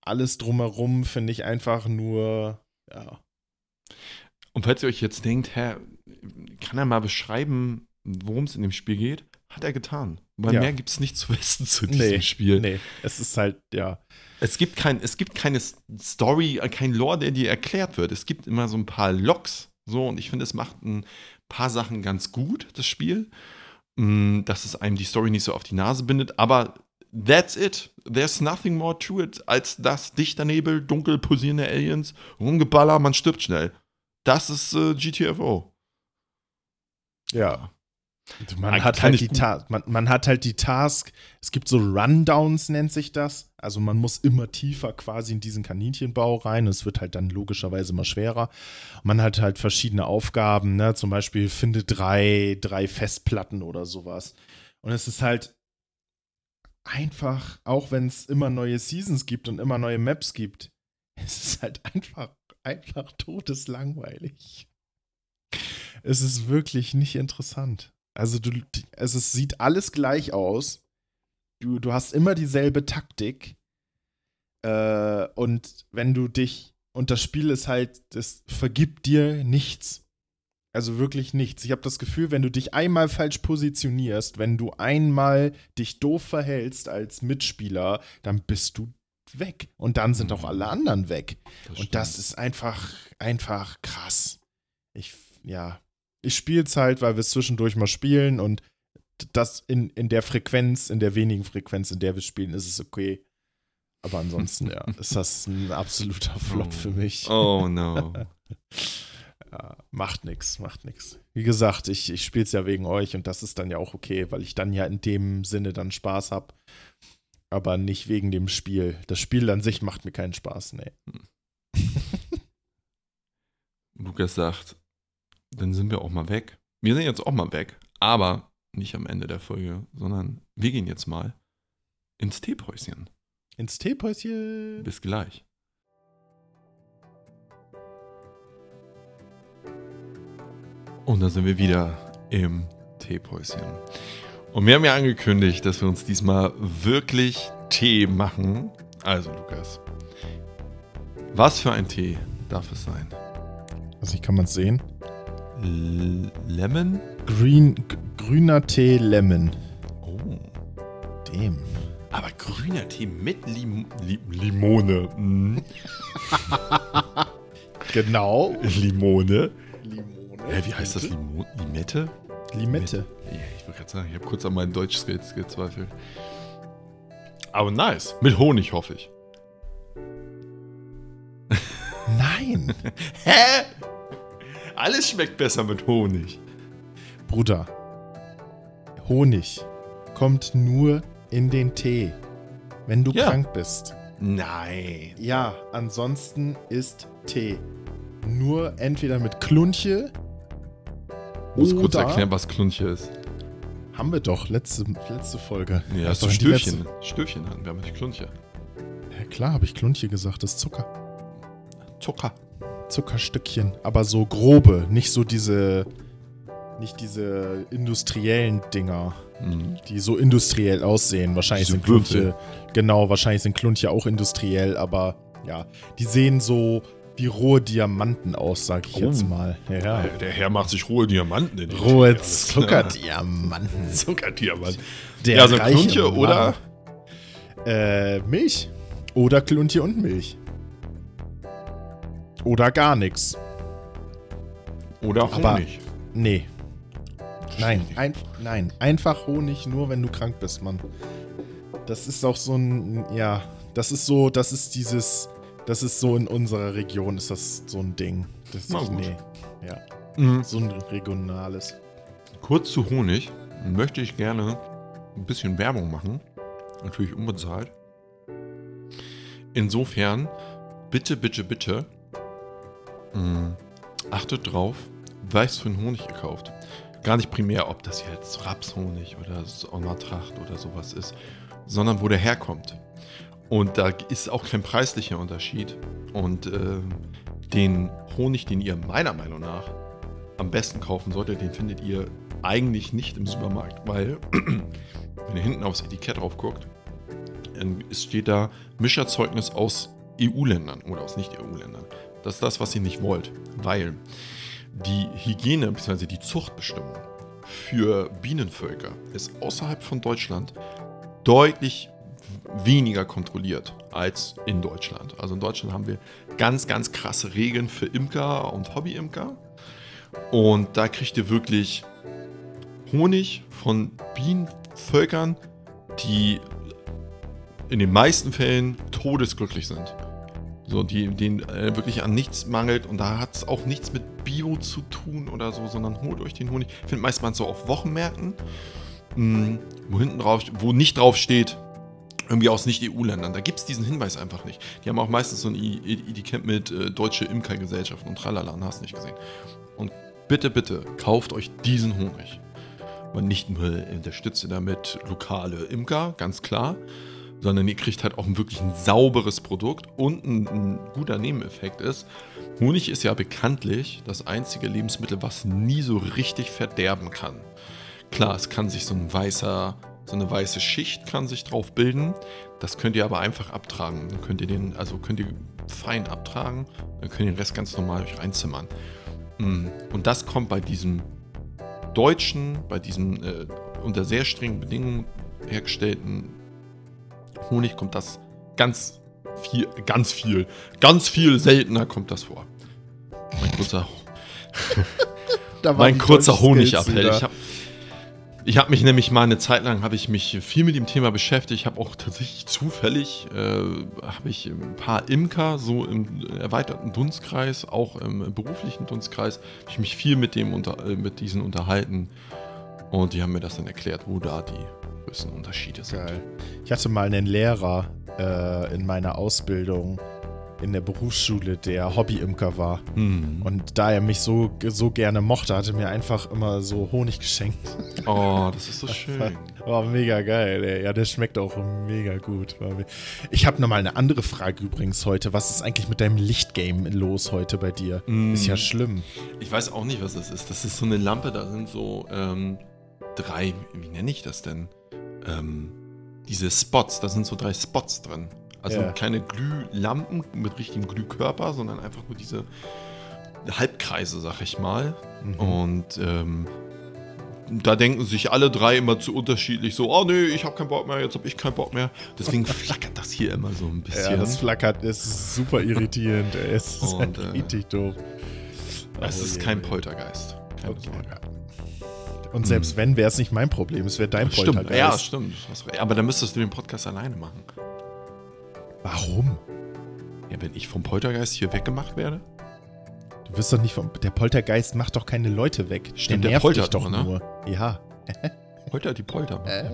Alles drumherum finde ich einfach nur, ja. Und falls ihr euch jetzt denkt, Herr, kann er mal beschreiben, worum es in dem Spiel geht? Hat er getan. Weil Ja. mehr gibt es nicht zu wissen zu diesem Spiel. Nee, es ist halt, ja. Es gibt, kein, es gibt keine Story, äh, kein Lore, der dir erklärt wird. Es gibt immer so ein paar Logs. So, und ich finde, es macht ein paar Sachen ganz gut, das Spiel. Mm, Dass es einem die Story nicht so auf die Nase bindet, aber that's it. There's nothing more to it, als das dichter Nebel, dunkel pulsierende Aliens, rumgeballer, man stirbt schnell. Das ist äh, GTFO. Ja. Man hat, halt die. Ta man, man hat halt die Task, es gibt so Rundowns, nennt sich das. Also man muss immer tiefer quasi in diesen Kaninchenbau rein. Es wird halt dann logischerweise immer schwerer. Man hat halt verschiedene Aufgaben, ne? Zum Beispiel finde drei, drei Festplatten oder sowas. Und es ist halt einfach, auch wenn es immer neue Seasons gibt und immer neue Maps gibt, es ist halt einfach, einfach todeslangweilig. Es ist wirklich nicht interessant. Also du, also es sieht alles gleich aus. Du, du hast immer dieselbe Taktik. Äh, und wenn du dich, und das Spiel ist halt, das vergibt dir nichts. Also wirklich nichts. Ich habe das Gefühl, wenn du dich einmal falsch positionierst, wenn du einmal dich doof verhältst als Mitspieler, dann bist du weg. Und dann sind auch alle anderen weg. Das und das ist einfach, einfach krass. Ich, ja, ich spiele es halt, weil wir es zwischendurch mal spielen und das in, in der Frequenz, in der wenigen Frequenz, in der wir spielen, ist es okay. Aber ansonsten, ja, ist das ein absoluter Flop für mich. Oh no. Ja, macht nix, macht nix. Wie gesagt, ich, ich spiele es ja wegen euch und das ist dann ja auch okay, weil ich dann ja in dem Sinne dann Spaß habe. Aber nicht wegen dem Spiel. Das Spiel an sich macht mir keinen Spaß, nee. Lukas sagt, dann sind wir auch mal weg. Wir sind jetzt auch mal weg, aber nicht am Ende der Folge, sondern wir gehen jetzt mal ins Teepäuschen. Ins Teepäuschen. Bis gleich. Und da sind wir wieder im Teepäuschen. Und wir haben ja angekündigt, dass wir uns diesmal wirklich Tee machen. Also, Lukas, was für ein Tee darf es sein? Also, wie kann man es sehen? L Lemon? Green, grüner Tee Lemon. Oh. Dem. Aber grüner Tee mit Lim Li Limone. Mm. Genau. Limone. Limone. Hä, wie heißt das? Limo Limette? Limette. Ich wollte gerade sagen, ich habe kurz an meinen Deutsch-Skills gezweifelt. Aber nice. Mit Honig, hoffe ich. Nein. Hä? Alles schmeckt besser mit Honig. Bruder. Honig kommt nur in den Tee, wenn du Ja. krank bist. Nein. Ja, ansonsten ist Tee. Nur entweder mit Klunche. Ich muss kurz erklären, was Klunche ist. Haben wir doch, letzte, letzte Folge. Ja, doch die Stöfchen. letzte- Stöfchen hatten wir, aber nicht Klunche. Ja, klar, habe ich Klunche gesagt, das ist Zucker. Zucker. Zuckerstückchen, aber so grobe, nicht so diese, nicht diese industriellen Dinger, Mhm. die so industriell aussehen. Wahrscheinlich Diese sind Klunche, Würfel. genau, wahrscheinlich sind Klunche auch industriell, aber ja, die sehen so wie rohe Diamanten aus, sag ich Oh. jetzt mal. Ja, Der Herr macht sich rohe Diamanten in den rohe. Zuckerdiamanten. Zuckerdiamant. Der Ja, so Klunche Mann. oder? Äh, Milch. Oder Klunche und Milch. Oder gar nichts. Oder Aber- Honig. Nee. Nein, ein, nein, einfach Honig, nur wenn du krank bist, Mann. Das ist auch so ein, ja, das ist so, das ist dieses, das ist so in unserer Region, ist das so ein Ding. Das ist, nee, ja, Mhm. so ein regionales. Kurz zu Honig möchte ich gerne ein bisschen Werbung machen. Natürlich unbezahlt. Insofern, bitte, bitte, bitte, mh, achtet drauf, was für einen Honig ihr kauft. Gar nicht primär, ob das jetzt Rapshonig oder Sonnertracht oder sowas ist, sondern wo der herkommt. Und da ist auch kein preislicher Unterschied. Und ähm, den Honig, den ihr meiner Meinung nach am besten kaufen solltet, den findet ihr eigentlich nicht im Supermarkt, weil, wenn ihr hinten aufs Etikett drauf guckt, es steht da Mischerzeugnis aus EU-Ländern oder aus Nicht-EU-Ländern. Das ist das, was ihr nicht wollt, weil die Hygiene bzw. die Zuchtbestimmung für Bienenvölker ist außerhalb von Deutschland deutlich weniger kontrolliert als in Deutschland. Also in Deutschland haben wir ganz, ganz krasse Regeln für Imker und Hobbyimker. Und da kriegt ihr wirklich Honig von Bienenvölkern, die in den meisten Fällen todesglücklich sind. So, die, denen äh, wirklich an nichts mangelt und da hat es auch nichts mit Bio zu tun oder so, sondern holt euch den Honig. Findet meist man so auf Wochenmärkten, mh, wo hinten drauf, wo nicht drauf steht, irgendwie aus Nicht-EU-Ländern. Da gibt es diesen Hinweis einfach nicht. Die haben auch meistens so ein Etikett mit äh, Deutsche Imkergesellschaft und tralala, und hast nicht gesehen. Und bitte, bitte, kauft euch diesen Honig. Und nicht nur unterstützt ihr damit lokale Imker, ganz klar, sondern ihr kriegt halt auch wirklich ein sauberes Produkt und ein, ein guter Nebeneffekt ist, Honig ist ja bekanntlich das einzige Lebensmittel, was nie so richtig verderben kann. Klar, es kann sich so ein weißer so eine weiße Schicht kann sich drauf bilden. Das könnt ihr aber einfach abtragen. Dann könnt ihr den, also könnt ihr fein abtragen, dann könnt ihr den Rest ganz normal euch reinzimmern. Mm, Und das kommt bei diesem deutschen, bei diesem äh, unter sehr strengen Bedingungen hergestellten Honig kommt das ganz viel, ganz viel, ganz viel seltener kommt das vor. Mein kurzer, mein kurzer wieder. Ich habe ich hab mich nämlich mal eine Zeit lang, habe ich mich viel mit dem Thema beschäftigt. Ich habe auch tatsächlich zufällig, äh, habe ich ein paar Imker, so im erweiterten Dunstkreis, auch im beruflichen Dunstkreis, habe ich mich viel mit, dem unter, äh, mit diesen unterhalten. Und die haben mir das dann erklärt, wo da die größten Unterschiede sind. Geil. Ich hatte mal einen Lehrer äh, in meiner Ausbildung in der Berufsschule, der Hobbyimker war. Hm. Und da er mich so, so gerne mochte, hatte er mir einfach immer so Honig geschenkt. Oh, das ist so schön. War mega geil, ey. Ja, der schmeckt auch mega gut. War Ich habe nochmal eine andere Frage übrigens heute. Was ist eigentlich mit deinem Lichtgame los heute bei dir? Mm. Ist ja schlimm. Ich weiß auch nicht, was das ist. Das ist so eine Lampe, da sind so ähm, drei, wie nenne ich das denn? Ähm, diese Spots, da sind so drei Spots drin. Also Ja. keine Glühlampen mit richtigem Glühkörper, sondern einfach nur diese Halbkreise, sag ich mal. Mhm. Und ähm, da denken sich alle drei immer zu unterschiedlich so, oh nee, ich habe keinen Bock mehr, jetzt habe ich keinen Bock mehr. Deswegen flackert das hier immer so ein bisschen. Ja, das flackert, es ist super irritierend, ey. Es ist Und, halt äh, richtig doof. es Oh ist je, kein oh. Poltergeist. Keine Okay. Sorge. Und selbst wenn, wäre es nicht mein Problem. Es wäre dein Stimmt, Poltergeist. ja, stimmt. Aber dann müsstest du den Podcast alleine machen. Warum? Ja, wenn ich vom Poltergeist hier weggemacht werde? Du wirst doch nicht vom. Der Poltergeist macht doch keine Leute weg. Stimmt, der der nervt poltert doch nur, ne? nur. Ja. Polter, die Polter. Äh?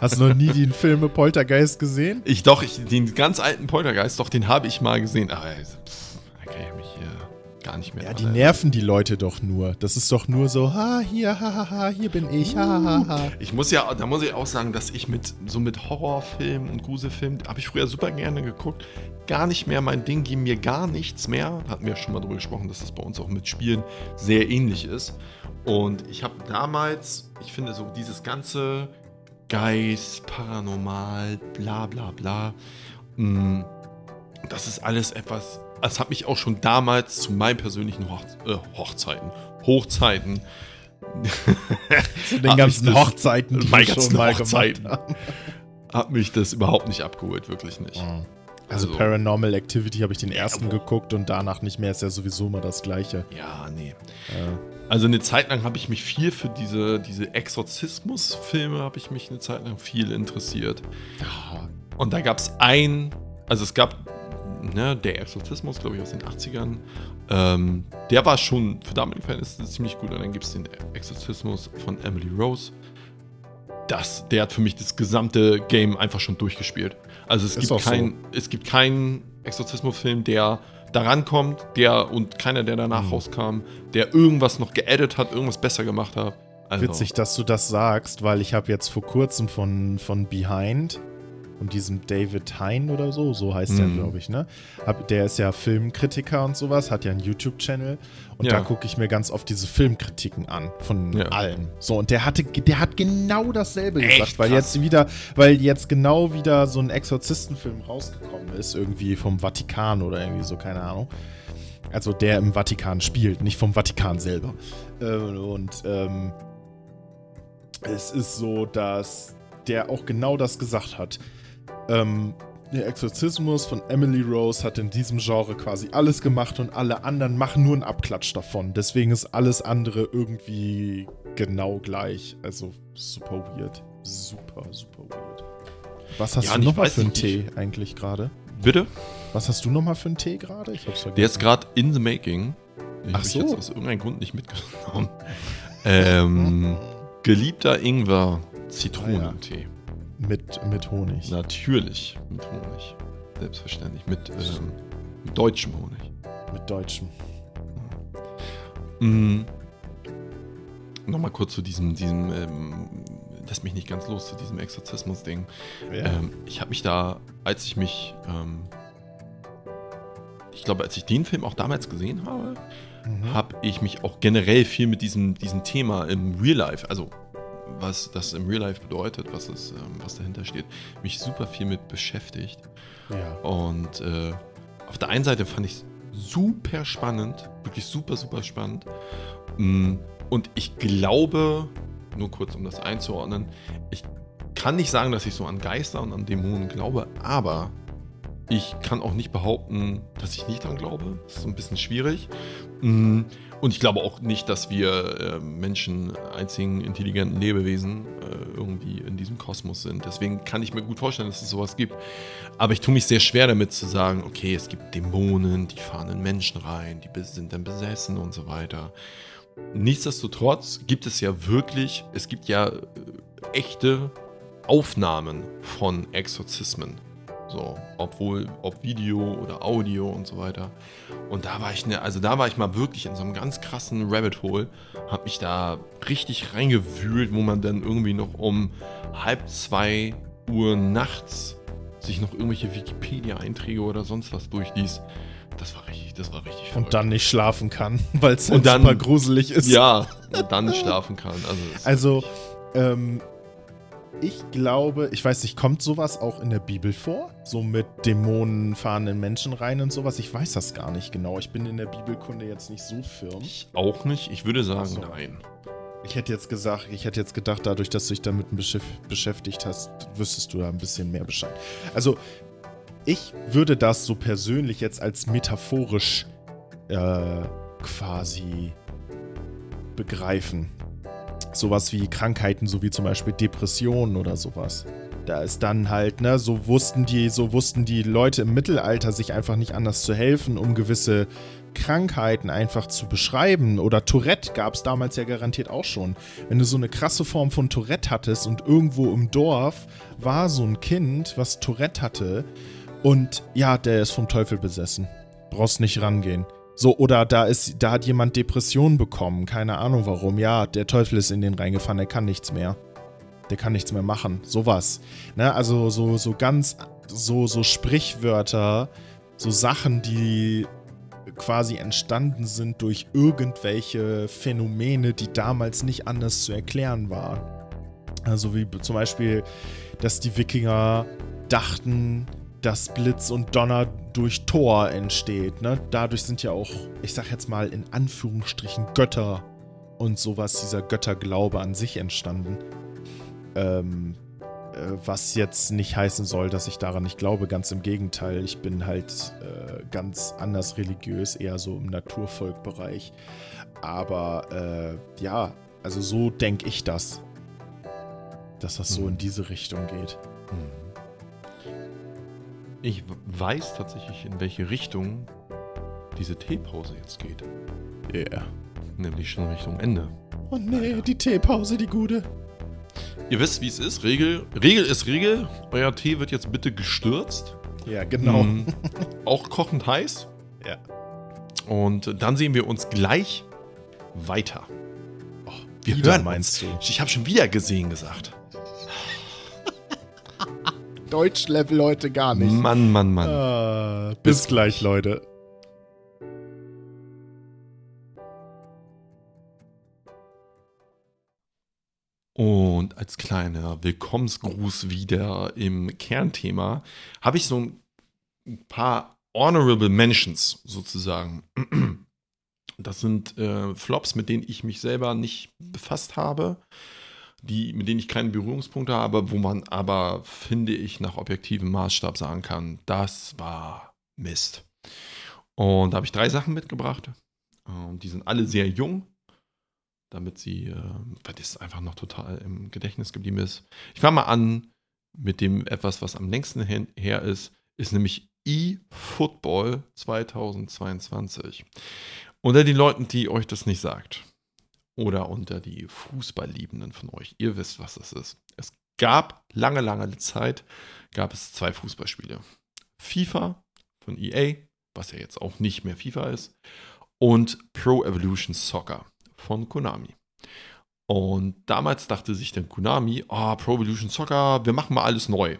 Hast du noch nie den Film Poltergeist gesehen? Ich doch, ich, den ganz alten Poltergeist, doch, den habe ich mal gesehen. Aber also, pff, da kann ich mich hier gar nicht mehr Ja, die erinnern. nerven die Leute doch nur. Das ist doch nur so, ha, hier, ha, ha, ha, hier bin ich, ha, ha, ha. Ich muss ja, da muss ich auch sagen, dass ich mit so mit Horrorfilmen und Gruselfilmen, habe ich früher super gerne geguckt, gar nicht mehr mein Ding, geben mir gar nichts mehr. Hatten wir schon mal drüber gesprochen, dass das bei uns auch mit Spielen sehr ähnlich ist. Und ich habe damals, ich finde so dieses ganze Geist, Paranormal, bla bla bla, mh, das ist alles etwas, es hat mich auch schon damals zu meinen persönlichen Hoch, äh, Hochzeiten, Hochzeiten, Zu den ganzen das- Hochzeiten, die meine ganzen schon mal Hochzeiten. hat mich das überhaupt nicht abgeholt, wirklich nicht. Also, Also- Paranormal Activity habe ich den ersten boah. geguckt und danach nicht mehr. Ist ja sowieso immer das Gleiche. Ja, nee. Äh, Also eine Zeit lang habe ich mich viel für diese, diese Exorzismus-Filme, habe ich mich eine Zeit lang viel interessiert. Und da gab es ein, also es gab, ne, der Exorzismus, glaube ich, aus den 80ern. Ähm, der war schon für damalige Verhältnisse ziemlich gut. Und dann gibt es den Exorzismus von Emily Rose. Das, der hat für mich das gesamte Game einfach schon durchgespielt. Also es Ist gibt auch so. kein, es gibt keinen Exorzismus-Film, der da rankommt, der und keiner, der danach Mhm. rauskam, der irgendwas noch geedit hat, irgendwas besser gemacht hat. Also, Witzig, dass du das sagst, weil ich habe jetzt vor kurzem von, von Behind, von diesem David Hein oder so, so heißt der, Mhm. glaube ich, ne? Hab, der ist ja Filmkritiker und sowas, hat ja einen YouTube-Channel und Ja. da gucke ich mir ganz oft diese Filmkritiken an von Ja. allen. So, und der hatte, der hat genau dasselbe Echt gesagt, weil krass. jetzt wieder, weil jetzt genau wieder so ein Exorzistenfilm rausgekommen ist, irgendwie vom Vatikan oder irgendwie so, keine Ahnung. Also der im Vatikan spielt, nicht vom Vatikan selber. Äh, und ähm, es ist so, dass der auch genau das gesagt hat. Ähm, der Exorzismus von Emily Rose hat in diesem Genre quasi alles gemacht und alle anderen machen nur einen Abklatsch davon. Deswegen ist alles andere irgendwie genau gleich. Also super weird. Super, super weird. Was hast Ja, du ich nochmal für einen Tee eigentlich gerade? Bitte? Was hast du nochmal für einen Tee gerade? Ich hab's vergessen. Der ist gerade in the making. Den Ach ich so. jetzt aus irgendeinem Grund nicht mitgenommen. ähm, geliebter Ingwer Zitronentee. Mit, mit Honig. Natürlich mit Honig. Selbstverständlich. Mit, ähm, mit deutschem Honig. Mit Deutschem. Mm. Nochmal kurz zu diesem, diesem ähm, lass mich nicht ganz los, zu diesem Exorzismus-Ding. Ja. Ähm, ich habe mich da, als ich mich, ähm, ich glaube, als ich den Film auch damals gesehen habe, Mhm. habe ich mich auch generell viel mit diesem, diesem Thema im Real Life, also was das im Real Life bedeutet, was, es, ähm, was dahinter steht, mich super viel mit beschäftigt. Ja. Und äh, auf der einen Seite fand ich es super spannend, wirklich super, super spannend. Mm, Und ich glaube, nur kurz um das einzuordnen, ich kann nicht sagen, dass ich so an Geister und an Dämonen glaube, aber ich kann auch nicht behaupten, dass ich nicht dran glaube. Das ist so ein bisschen schwierig. Und ich glaube auch nicht, dass wir äh, Menschen einzigen intelligenten Lebewesen äh, irgendwie in diesem Kosmos sind. Deswegen kann ich mir gut vorstellen, dass es sowas gibt. Aber ich tue mich sehr schwer damit zu sagen, okay, es gibt Dämonen, die fahren in Menschen rein, die sind dann besessen und so weiter. Nichtsdestotrotz gibt es ja wirklich, es gibt ja äh, echte Aufnahmen von Exorzismen. So, obwohl, ob Video oder Audio und so weiter. Und da war ich, ne, also da war ich mal wirklich in so einem ganz krassen Rabbit Hole, hab mich da richtig reingewühlt, wo man dann irgendwie noch um halb zwei Uhr nachts sich noch irgendwelche Wikipedia-Einträge oder sonst was durchliest. Das war richtig, das war richtig Und dann nicht schlafen kann, weil es Und halt dann- super gruselig ist. Ja, und dann nicht schlafen kann. Also, Also, ähm, ich glaube, ich weiß nicht, kommt sowas auch in der Bibel vor? So mit Dämonen fahrenden Menschen rein und sowas? Ich weiß das gar nicht genau. Ich bin in der Bibelkunde jetzt nicht so firm. ich auch nicht. Ich würde sagen, Ach so. nein. Ich hätte jetzt gesagt, ich hätte jetzt gedacht, dadurch, dass du dich damit beschäf- beschäftigt hast, wüsstest du da ein bisschen mehr Bescheid. Also, ich würde das so persönlich jetzt als metaphorisch äh, quasi begreifen. Sowas wie Krankheiten, so wie zum Beispiel Depressionen oder sowas. Da ist dann halt, ne, so wussten die, so wussten die Leute im Mittelalter sich einfach nicht anders zu helfen, um gewisse Krankheiten einfach zu beschreiben. Oder Tourette gab es damals ja garantiert auch schon. Wenn du so eine krasse Form von Tourette hattest und irgendwo im Dorf war so ein Kind, was Tourette hatte und ja, der ist vom Teufel besessen. Brauchst nicht rangehen. So, oder da ist, da hat jemand Depressionen bekommen, keine Ahnung warum. Ja, der Teufel ist in den reingefahren, der kann nichts mehr. Der kann nichts mehr machen. Sowas. Ne, also so, so ganz, so, so Sprichwörter, so Sachen, die quasi entstanden sind durch irgendwelche Phänomene, die damals nicht anders zu erklären waren. Also wie zum Beispiel, dass die Wikinger dachten, dass Blitz und Donner durch Tor entsteht. Ne? Dadurch sind ja auch, ich sag jetzt mal in Anführungsstrichen, Götter und sowas, dieser Götterglaube an sich entstanden. Ähm, äh, was jetzt nicht heißen soll, dass ich daran nicht glaube, ganz im Gegenteil. Ich bin halt äh, ganz anders religiös, eher so im Naturvolkbereich. Aber äh, ja, also so denke ich das. Dass das so Mhm. in diese Richtung geht. Ich weiß tatsächlich, in welche Richtung diese Teepause jetzt geht. Yeah. Nämlich schon Richtung Ende. Oh nee, die Teepause, die gute. Ihr wisst, wie es ist. Regel, Regel ist Regel. Euer Tee wird jetzt bitte gestürzt. Ja, genau. Mm, auch kochend heiß. Ja. Und dann sehen wir uns gleich weiter. Oh, wir Wieder, hören meinst du? Ich habe schon wieder gesehen gesagt. Deutschlevel heute gar nicht. Mann, Mann, Mann. Ah, bis gleich, Leute. Und als kleiner Willkommensgruß wieder im Kernthema habe ich so ein paar Honorable Mentions sozusagen. Das sind äh, Flops, mit denen ich mich selber nicht befasst habe, die, mit denen ich keine Berührungspunkte habe, wo man aber, finde ich, nach objektivem Maßstab sagen kann, das war Mist. Und da habe ich drei Sachen mitgebracht. Und die sind alle sehr jung damit sie, äh, weil das einfach noch total im Gedächtnis geblieben ist. Ich fange mal an mit dem etwas, was am längsten her ist, ist nämlich eFootball 2022. Unter den Leuten, die euch das nicht sagt, oder unter die Fußballliebenden von euch, ihr wisst, was das ist. Es gab lange, lange Zeit, gab es zwei Fußballspiele. FIFA von EA, was ja jetzt auch nicht mehr FIFA ist, und Pro Evolution Soccer von Konami. Und damals dachte sich dann Konami, oh, Pro Evolution Soccer, wir machen mal alles neu.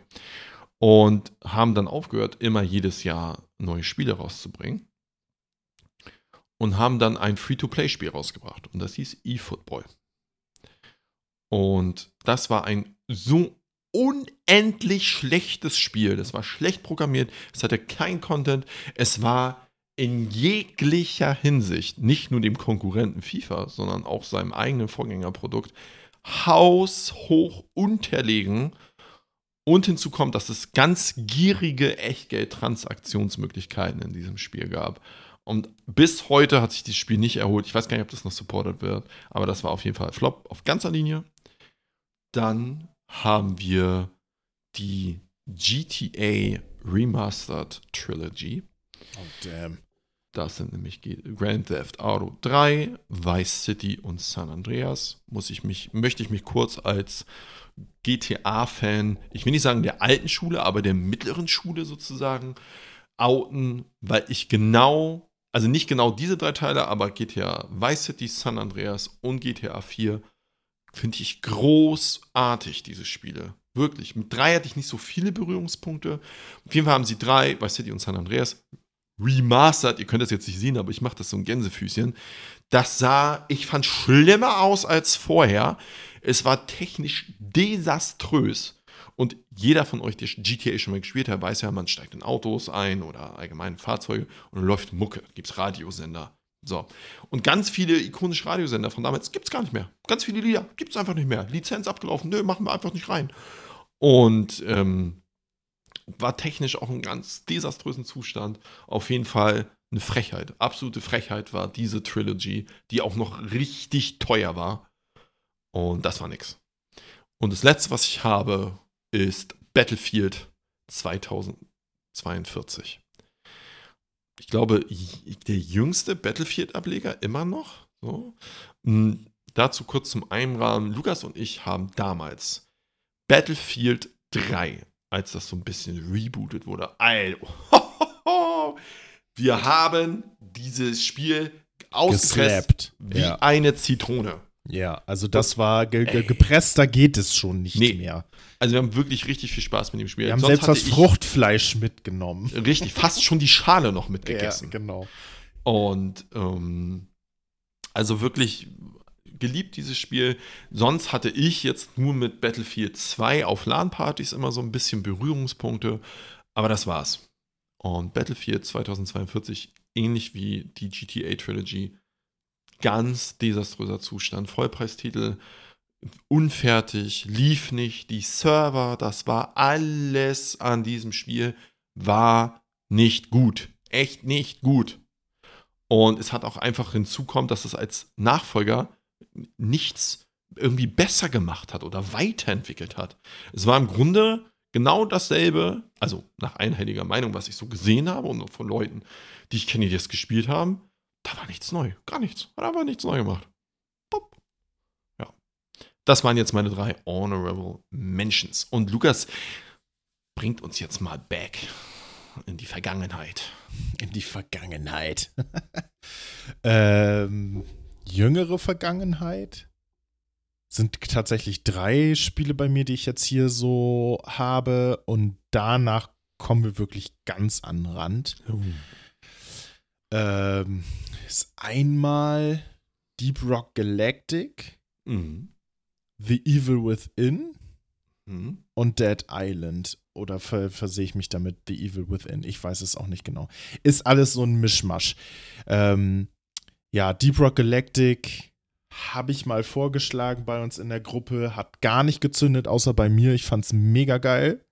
Und haben dann aufgehört, immer jedes Jahr neue Spiele rauszubringen. Und haben dann ein Free-to-Play-Spiel rausgebracht. Und das hieß eFootball. Und das war ein so unendlich schlechtes Spiel. Das war schlecht programmiert, es hatte kein Content, es war in jeglicher Hinsicht, nicht nur dem Konkurrenten FIFA, sondern auch seinem eigenen Vorgängerprodukt, haushoch unterlegen. Und hinzu kommt, dass es ganz gierige Echtgeld-Transaktionsmöglichkeiten in diesem Spiel gab. Und bis heute hat sich dieses Spiel nicht erholt. Ich weiß gar nicht, ob das noch supported wird, aber das war auf jeden Fall Flop auf ganzer Linie. Dann haben wir die GTA Remastered Trilogy. Oh, damn. Das sind nämlich Grand Theft Auto 3, Vice City und San Andreas. Muss ich mich, möchte ich mich kurz als GTA-Fan, ich will nicht sagen der alten Schule, aber der mittleren Schule sozusagen, outen, weil ich genau, also nicht genau diese drei Teile, aber GTA Vice City, San Andreas und GTA 4 finde ich großartig, diese Spiele. Wirklich. Mit drei hatte ich nicht so viele Berührungspunkte. Auf jeden Fall haben sie drei, Vice City und San Andreas, remastered. Ihr könnt das jetzt nicht sehen, aber ich mache das so ein Gänsefüßchen. Das sah, ich fand, schlimmer aus als vorher. Es war technisch desaströs. Und jeder von euch, der GTA schon mal gespielt hat, weiß ja, man steigt in Autos ein oder allgemein Fahrzeuge und läuft Mucke. Gibt es Radiosender. So. Und ganz viele ikonische Radiosender von damals gibt es gar nicht mehr. Ganz viele Lieder gibt es einfach nicht mehr. Lizenz abgelaufen, nö, machen wir einfach nicht rein. Und ähm, war technisch auch ein ganz desaströsen Zustand. Auf jeden Fall eine Frechheit. Absolute Frechheit war diese Trilogy, die auch noch richtig teuer war. Und das war nix. Und das letzte, was ich habe, ist Battlefield 2042. Ich glaube, der jüngste Battlefield-Ableger immer noch. So. Hm, dazu kurz zum Einrahmen. Lukas und ich haben damals Battlefield 3 als das so ein bisschen rebootet wurde. Alter, wir haben dieses Spiel ausgepresst wie ja. eine Zitrone. Ja, also das war ge ge gepresster geht es schon nicht nee. mehr. Also wir haben wirklich richtig viel Spaß mit dem Spiel. Wir haben Sonst selbst das Fruchtfleisch mitgenommen. Richtig, fast schon die Schale noch mitgegessen. Ja, genau. Und ähm, also wirklich geliebt, dieses Spiel. Sonst hatte ich jetzt nur mit Battlefield 2 auf LAN-Partys immer so ein bisschen Berührungspunkte, aber das war's. Und Battlefield 2042, ähnlich wie die GTA Trilogy, ganz desaströser Zustand. Vollpreistitel, unfertig, lief nicht. Die Server, das war alles an diesem Spiel, war nicht gut. Echt nicht gut. Und es hat auch einfach hinzukommt, dass es als Nachfolger nichts irgendwie besser gemacht hat oder weiterentwickelt hat. Es war im Grunde genau dasselbe, also nach einhelliger Meinung, was ich so gesehen habe und von Leuten, die ich kenne, die das gespielt haben, da war nichts neu. Gar nichts. Hat aber nichts neu gemacht. Pop. Ja. Das waren jetzt meine drei Honorable Mentions. Und Lukas bringt uns jetzt mal back in die Vergangenheit. In die Vergangenheit. ähm jüngere Vergangenheit sind tatsächlich drei Spiele bei mir, die ich jetzt hier so habe. Und danach kommen wir wirklich ganz an den Rand. Oh. Ähm, ist einmal Deep Rock Galactic, mhm. The Evil Within mhm. und Dead Island. Oder ver versehe ich mich damit The Evil Within? Ich weiß es auch nicht genau. Ist alles so ein Mischmasch. Ähm, ja, Deep Rock Galactic habe ich mal vorgeschlagen bei uns in der Gruppe, hat gar nicht gezündet, außer bei mir. Ich fand es mega geil.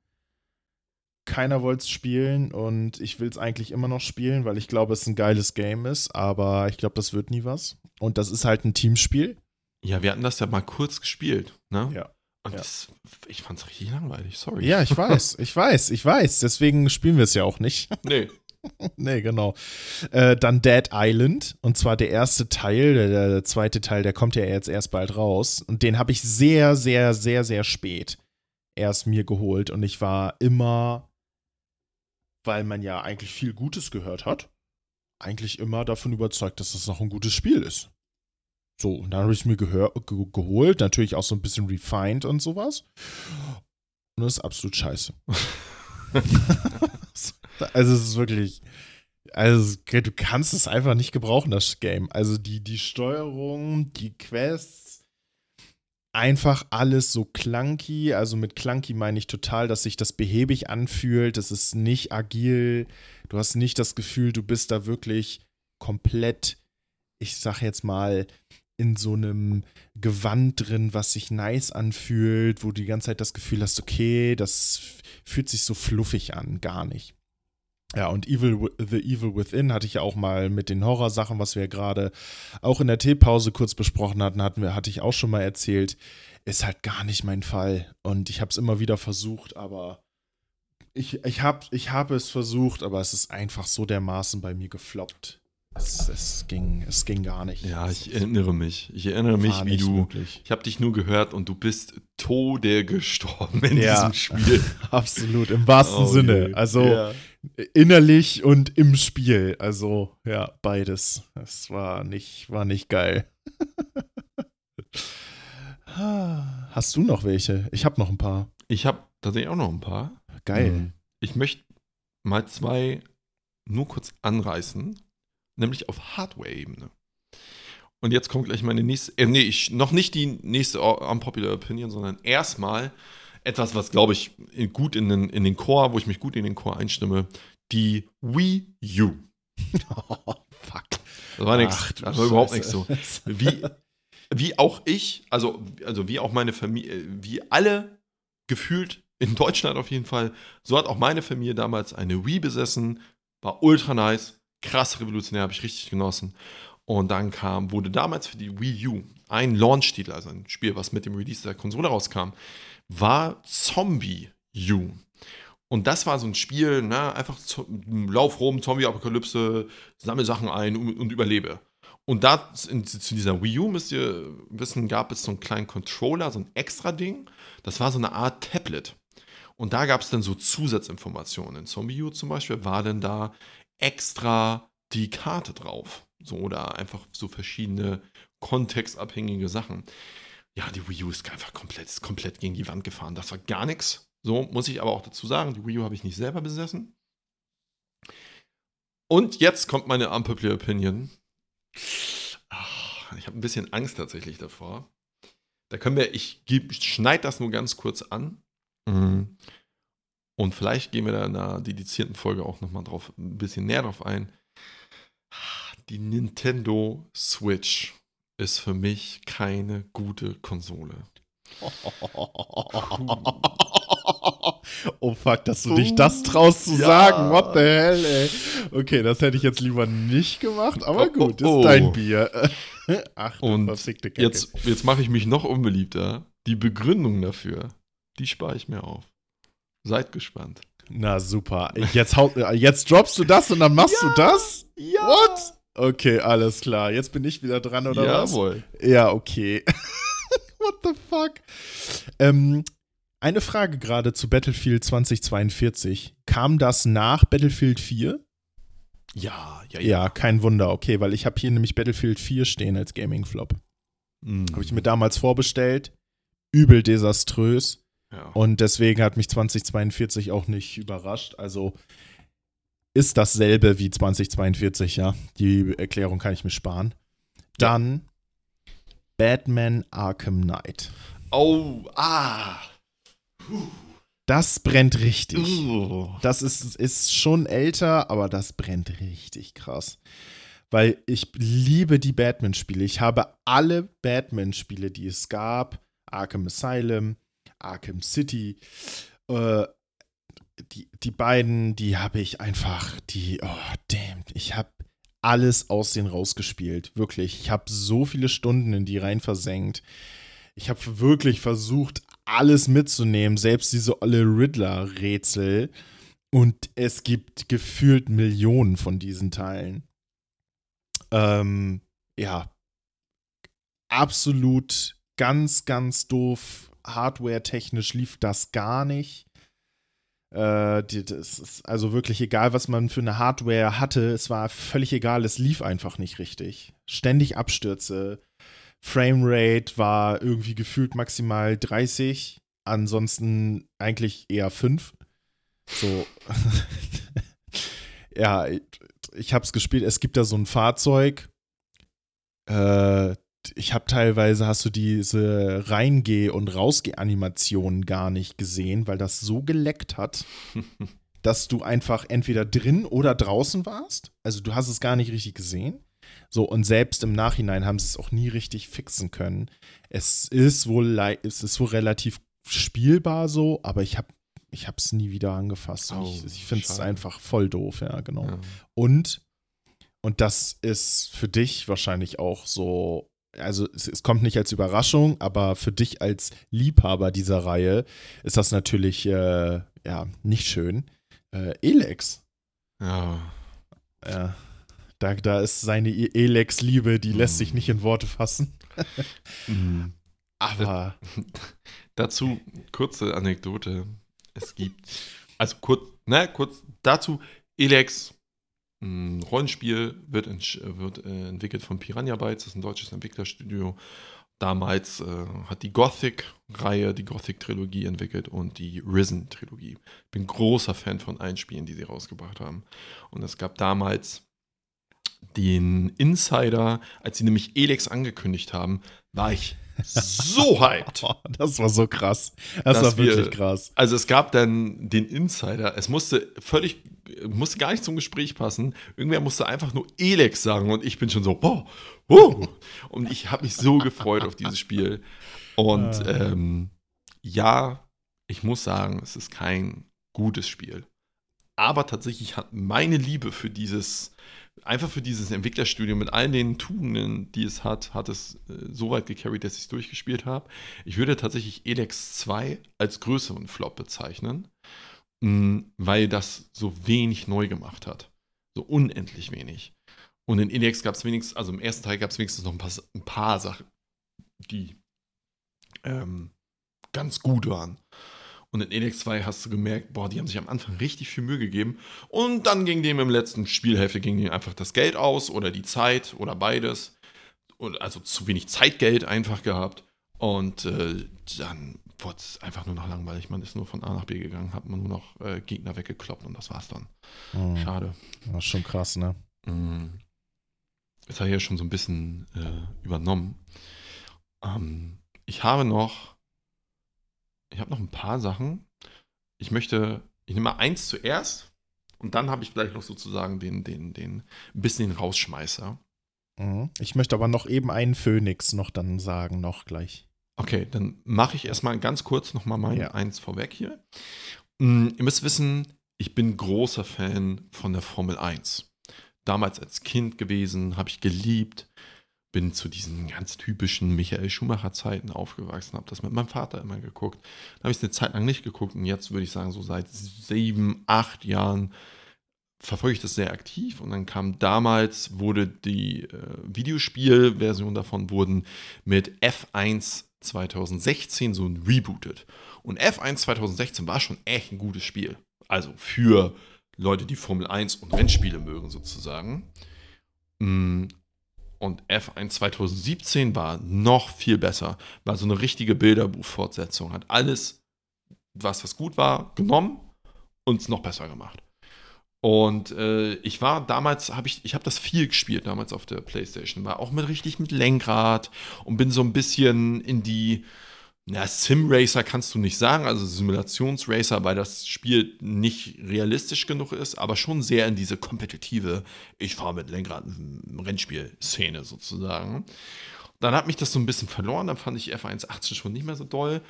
Keiner wollte es spielen und ich will es eigentlich immer noch spielen, weil ich glaube, es ein geiles Game ist, aber ich glaube, das wird nie was. Und das ist halt ein Teamspiel. Ja, wir hatten das ja mal kurz gespielt, ne? Ja. Und ja. das, ich fand es richtig langweilig, sorry. Ja, ich weiß, ich weiß, ich weiß. Deswegen spielen wir es ja auch nicht. Nee. nee, genau. Äh, dann Dead Island. Und zwar der erste Teil, der, der, zweite Teil, der kommt ja jetzt erst bald raus. Und den habe ich sehr, sehr, sehr, sehr spät erst mir geholt. Und ich war immer, weil man ja eigentlich viel Gutes gehört hat, eigentlich immer davon überzeugt, dass das noch ein gutes Spiel ist. So, und dann habe ich es mir ge geholt, natürlich auch so ein bisschen refined und sowas. Und das ist absolut scheiße. Also es ist wirklich, also du kannst es einfach nicht gebrauchen, das Game. Also die, die Steuerung, die Quests, einfach alles so clunky. Also mit clunky meine ich total, dass sich das behäbig anfühlt. Das ist nicht agil. Du hast nicht das Gefühl, du bist da wirklich komplett, ich sag jetzt mal, in so einem Gewand drin, was sich nice anfühlt, wo du die ganze Zeit das Gefühl hast, okay, das fühlt sich so fluffig an, gar nicht. Ja, und Evil, The Evil Within hatte ich ja auch mal mit den Horrorsachen, was wir gerade auch in der Teepause kurz besprochen hatten, hatten wir, hatte ich auch schon mal erzählt. Ist halt gar nicht mein Fall. Und ich habe es immer wieder versucht, aber ich, ich habe ich hab es versucht, aber es ist einfach so dermaßen bei mir gefloppt. Es, es, ging, es ging gar nicht. Ja, ich erinnere mich. Ich erinnere mich, wie du. Möglich. Ich habe dich nur gehört und du bist tode gestorben in ja, diesem Spiel. Absolut, im wahrsten oh, Sinne. Also ja. Innerlich und im Spiel. Also, ja, beides. Es war nicht, war nicht geil. Hast du noch welche? Ich habe noch ein paar. Ich habe tatsächlich auch noch ein paar. Geil. Mhm. Ich möchte mal zwei nur kurz anreißen nämlich auf Hardware-Ebene. Und jetzt kommt gleich meine nächste, äh, nee, ich, noch nicht die nächste unpopular Opinion, sondern erstmal etwas, was, glaube ich, gut in den, in den Core, wo ich mich gut in den Core einstimme, die Wii U. Oh, fuck. Das war nichts, das war überhaupt nichts so. Wie, wie auch ich, also, also wie auch meine Familie, wie alle gefühlt in Deutschland auf jeden Fall, so hat auch meine Familie damals eine Wii besessen, war ultra nice, krass revolutionär, habe ich richtig genossen. Und dann kam, wurde damals für die Wii U ein Launch-Titel, also ein Spiel, was mit dem Release der Konsole rauskam, war Zombie U. Und das war so ein Spiel, ne, einfach lauf rum, Zombie-Apokalypse, sammle Sachen ein und, und überlebe. Und da zu dieser Wii U, müsst ihr wissen, gab es so einen kleinen Controller, so ein extra Ding. Das war so eine Art Tablet. Und da gab es dann so Zusatzinformationen. In Zombie U zum Beispiel war denn da extra die Karte drauf. So oder einfach so verschiedene kontextabhängige Sachen. Ja, die Wii U ist einfach komplett, ist komplett gegen die Wand gefahren. Das war gar nichts. So muss ich aber auch dazu sagen, die Wii U habe ich nicht selber besessen. Und jetzt kommt meine unpopular Opinion. Ach, ich habe ein bisschen Angst tatsächlich davor. Da können wir, ich, schneide das nur ganz kurz an. Mhm. Und vielleicht gehen wir da in einer dedizierten Folge auch nochmal drauf, ein bisschen näher drauf ein. Die Nintendo Switch ist für mich keine gute Konsole. oh fuck, dass du dich das traust zu ja. sagen. What the hell, ey. Okay, das hätte ich jetzt lieber nicht gemacht, aber oh, gut, oh, oh. ist dein Bier. Ach, Und jetzt, jetzt mache ich mich noch unbeliebter. Die Begründung dafür, die spare ich mir auf. Seid gespannt. Na super. Jetzt, haut, jetzt droppst du das und dann machst ja, du das? Ja. What? Okay, alles klar. Jetzt bin ich wieder dran, oder Jawohl. was? Ja, okay. What the fuck? Ähm, eine Frage gerade zu Battlefield 2042. Kam das nach Battlefield 4? Ja, ja, ja. Ja, kein Wunder. Okay, weil ich habe hier nämlich Battlefield 4 stehen als Gaming-Flop. Mm. Habe ich mir damals vorbestellt. Übel desaströs. Und deswegen hat mich 2042 auch nicht überrascht. Also ist dasselbe wie 2042, ja. Die Erklärung kann ich mir sparen. Dann Batman Arkham Knight. Oh, ah. Das brennt richtig. Uh. Das ist, ist schon älter, aber das brennt richtig krass. Weil ich liebe die Batman-Spiele. Ich habe alle Batman-Spiele, die es gab. Arkham Asylum, Arkham City. Äh, die, die beiden, die habe ich einfach, die, oh, damn, ich habe alles aus denen rausgespielt. Wirklich. Ich habe so viele Stunden in die rein versenkt. Ich habe wirklich versucht, alles mitzunehmen, selbst diese olle Riddler-Rätsel. Und es gibt gefühlt Millionen von diesen Teilen. Ähm, ja. Absolut ganz, ganz doof hardware-technisch lief das gar nicht. Äh, das ist also wirklich egal, was man für eine Hardware hatte. Es war völlig egal, es lief einfach nicht richtig. Ständig Abstürze. Framerate war irgendwie gefühlt maximal 30, ansonsten eigentlich eher 5. So. ja, ich hab's gespielt. Es gibt da so ein Fahrzeug. Äh, ich habe teilweise, hast du diese Reingeh- und Rausgeh-Animationen gar nicht gesehen, weil das so geleckt hat, dass du einfach entweder drin oder draußen warst. Also du hast es gar nicht richtig gesehen. So, und selbst im Nachhinein haben sie es auch nie richtig fixen können. Es ist wohl, es ist wohl relativ spielbar so, aber ich habe ich es nie wieder angefasst. Oh, ich, ich finde es einfach voll doof, ja, genau. Ja. Und, und das ist für dich wahrscheinlich auch so also es, es, kommt nicht als Überraschung, aber für dich als Liebhaber dieser Reihe ist das natürlich äh, ja nicht schön. Äh, Elex. Ja. Ja. Da, da ist seine e- Elex-Liebe, die mm. lässt sich nicht in Worte fassen. mm. Aber. dazu kurze Anekdote. Es gibt, also kurz, ne, kurz dazu, Elex ein Rollenspiel wird, wird äh, entwickelt von Piranha Bytes, das ist ein deutsches Entwicklerstudio. Damals äh, hat die Gothic-Reihe, die Gothic-Trilogie entwickelt und die Risen-Trilogie. Ich bin großer Fan von allen Spielen, die sie rausgebracht haben. Und es gab damals den Insider, als sie nämlich Elex angekündigt haben, war ich so hyped. Das war so krass. Das war wirklich wir, krass. Also es gab dann den Insider. Es musste völlig, musste gar nicht zum Gespräch passen. Irgendwer musste einfach nur Elex sagen und ich bin schon so, boah, uh. Und ich habe mich so gefreut auf dieses Spiel. Und ähm, ja, ich muss sagen, es ist kein gutes Spiel. Aber tatsächlich hat meine Liebe für dieses einfach für dieses Entwicklerstudio mit all den Tugenden, die es hat, hat es äh, so weit gecarried, dass ich es durchgespielt habe. Ich würde tatsächlich Elex 2 als größeren Flop bezeichnen, weil das so wenig neu gemacht hat. So unendlich wenig. Und in Elex gab es wenigstens, also im ersten Teil gab es wenigstens noch ein paar, ein paar Sachen, die ähm, ganz gut waren. Und in Elex 2 hast du gemerkt, boah, die haben sich am Anfang richtig viel Mühe gegeben. Und dann ging dem im letzten Spielhälfte ging dem einfach das Geld aus oder die Zeit oder beides. Also zu wenig Zeitgeld einfach gehabt. Und äh, dann wurde es einfach nur noch langweilig. Man ist nur von A nach B gegangen, hat man nur noch äh, Gegner weggekloppt und das war's dann. Mhm. Schade. Das ist schon krass, ne? Mhm. Das habe ich ja schon so ein bisschen äh, übernommen. Ähm, ich habe noch ich habe noch ein paar Sachen. Ich möchte, ich nehme mal eins zuerst und dann habe ich gleich noch sozusagen den, den, den, ein bisschen den Rausschmeißer. Mhm. Ich möchte aber noch eben einen Phönix noch dann sagen, noch gleich. Okay, dann mache ich erstmal ganz kurz nochmal mein ja. eins vorweg hier. Mhm, ihr müsst wissen, ich bin großer Fan von der Formel 1. Damals als Kind gewesen, habe ich geliebt bin zu diesen ganz typischen Michael Schumacher-Zeiten aufgewachsen, habe das mit meinem Vater immer geguckt. Da habe ich es eine Zeit lang nicht geguckt und jetzt würde ich sagen, so seit sieben, acht Jahren verfolge ich das sehr aktiv und dann kam damals, wurde die äh, Videospielversion davon wurden mit F1 2016 so ein rebootet. Und F1 2016 war schon echt ein gutes Spiel. Also für Leute, die Formel 1 und Rennspiele mögen sozusagen. Mm, und F1 2017 war noch viel besser. War so eine richtige Bilderbuchfortsetzung. Hat alles, was was gut war, genommen und es noch besser gemacht. Und äh, ich war damals, habe ich, ich habe das viel gespielt damals auf der Playstation. War auch mit richtig mit Lenkrad und bin so ein bisschen in die na, Sim-Racer kannst du nicht sagen, also Simulationsracer, weil das Spiel nicht realistisch genug ist, aber schon sehr in diese kompetitive, ich fahre mit Lenkrad Rennspiel-Szene sozusagen. Dann hat mich das so ein bisschen verloren, dann fand ich F1.18 schon nicht mehr so doll.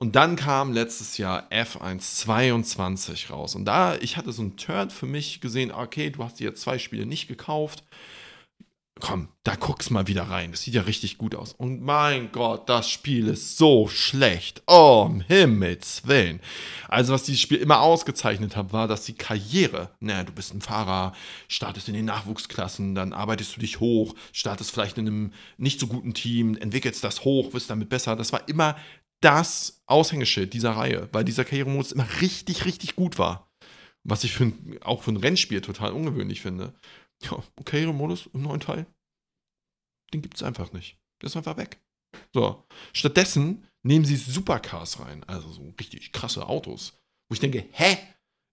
Und dann kam letztes Jahr F1.22 raus. Und da, ich hatte so einen Turn für mich gesehen, okay, du hast dir zwei Spiele nicht gekauft komm, da guck's mal wieder rein. Das sieht ja richtig gut aus. Und mein Gott, das Spiel ist so schlecht. Oh, um Himmels Willen. Also, was dieses Spiel immer ausgezeichnet hat, war, dass die Karriere, naja, du bist ein Fahrer, startest in den Nachwuchsklassen, dann arbeitest du dich hoch, startest vielleicht in einem nicht so guten Team, entwickelst das hoch, wirst damit besser. Das war immer das Aushängeschild dieser Reihe, weil dieser Karrieremodus immer richtig, richtig gut war. Was ich für auch für ein Rennspiel total ungewöhnlich finde. Ja, Karrieremodus im neuen Teil, den gibt es einfach nicht. Der ist einfach weg. So. Stattdessen nehmen sie Supercars rein, also so richtig krasse Autos. Wo ich denke, hä?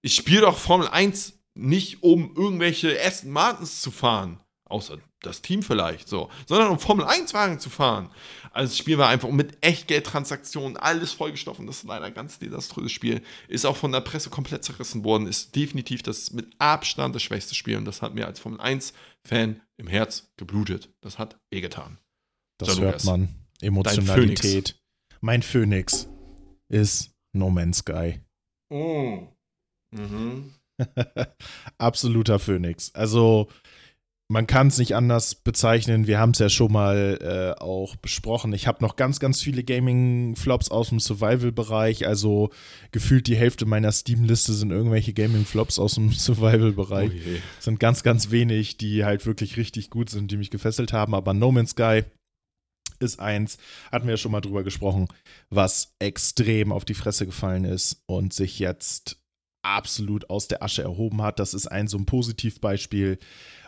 Ich spiele doch Formel 1 nicht, um irgendwelche Aston Martins zu fahren. Außer das Team vielleicht so, sondern um Formel-1-Wagen zu fahren. Also das Spiel war einfach mit Echtgeldtransaktionen, alles vollgestoffen. Das ist leider ein ganz desaströses Spiel. Ist auch von der Presse komplett zerrissen worden. Ist definitiv das mit Abstand das schwächste Spiel. Und das hat mir als Formel-1-Fan im Herz geblutet. Das hat wehgetan. Das hört man. Emotionalität. Mein Phoenix ist No Man's Sky. Oh. Mhm. Absoluter Phoenix. Also man kann es nicht anders bezeichnen. Wir haben es ja schon mal äh, auch besprochen. Ich habe noch ganz, ganz viele Gaming-Flops aus dem Survival-Bereich. Also gefühlt die Hälfte meiner Steam-Liste sind irgendwelche Gaming-Flops aus dem Survival-Bereich. Oh sind ganz, ganz wenig, die halt wirklich richtig gut sind, die mich gefesselt haben. Aber No Man's Sky ist eins, hatten wir ja schon mal drüber gesprochen, was extrem auf die Fresse gefallen ist und sich jetzt absolut aus der Asche erhoben hat. Das ist ein so ein Positivbeispiel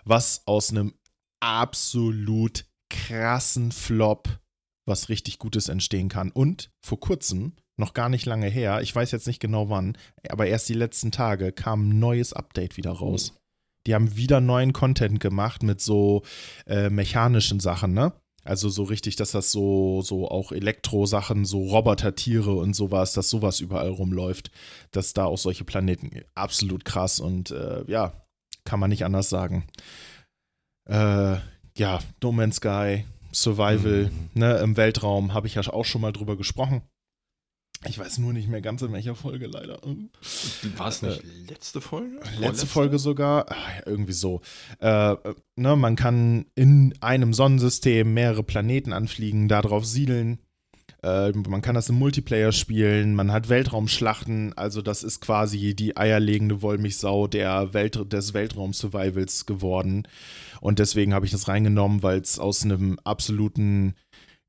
was aus einem absolut krassen Flop was richtig Gutes entstehen kann. Und vor kurzem, noch gar nicht lange her, ich weiß jetzt nicht genau wann, aber erst die letzten Tage kam ein neues Update wieder raus. Oh. Die haben wieder neuen Content gemacht mit so äh, mechanischen Sachen, ne? Also so richtig, dass das so, so auch Elektro-Sachen, so Roboter-Tiere und sowas, dass sowas überall rumläuft. Dass da auch solche Planeten absolut krass und äh, ja, kann man nicht anders sagen. Äh, ja, No Man's Sky, Survival, mhm. ne, im Weltraum habe ich ja auch schon mal drüber gesprochen. Ich weiß nur nicht mehr ganz in welcher Folge leider. War es nicht äh, letzte Folge? Letzte Folge sogar? Ach, irgendwie so. Äh, ne, man kann in einem Sonnensystem mehrere Planeten anfliegen, darauf siedeln äh, man kann das im Multiplayer spielen, man hat Weltraumschlachten, also das ist quasi die eierlegende Wollmilchsau der Welt, des Weltraum-Survivals geworden. Und deswegen habe ich das reingenommen, weil es aus einem absoluten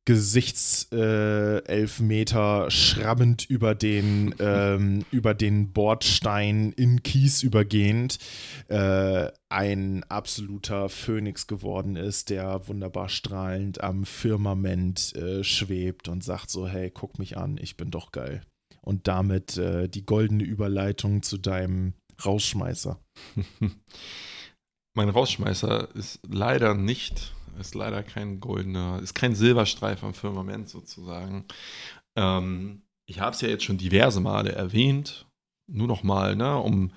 Gesichtselfmeter äh, schrammend über den, ähm, über den Bordstein in Kies übergehend äh, ein absoluter Phönix geworden ist, der wunderbar strahlend am Firmament äh, schwebt und sagt so, hey, guck mich an, ich bin doch geil. Und damit äh, die goldene Überleitung zu deinem Rausschmeißer. mein Rausschmeißer ist leider nicht ist leider kein goldener, ist kein Silberstreif am Firmament sozusagen. Ähm, ich habe es ja jetzt schon diverse Male erwähnt, nur noch mal, ne, um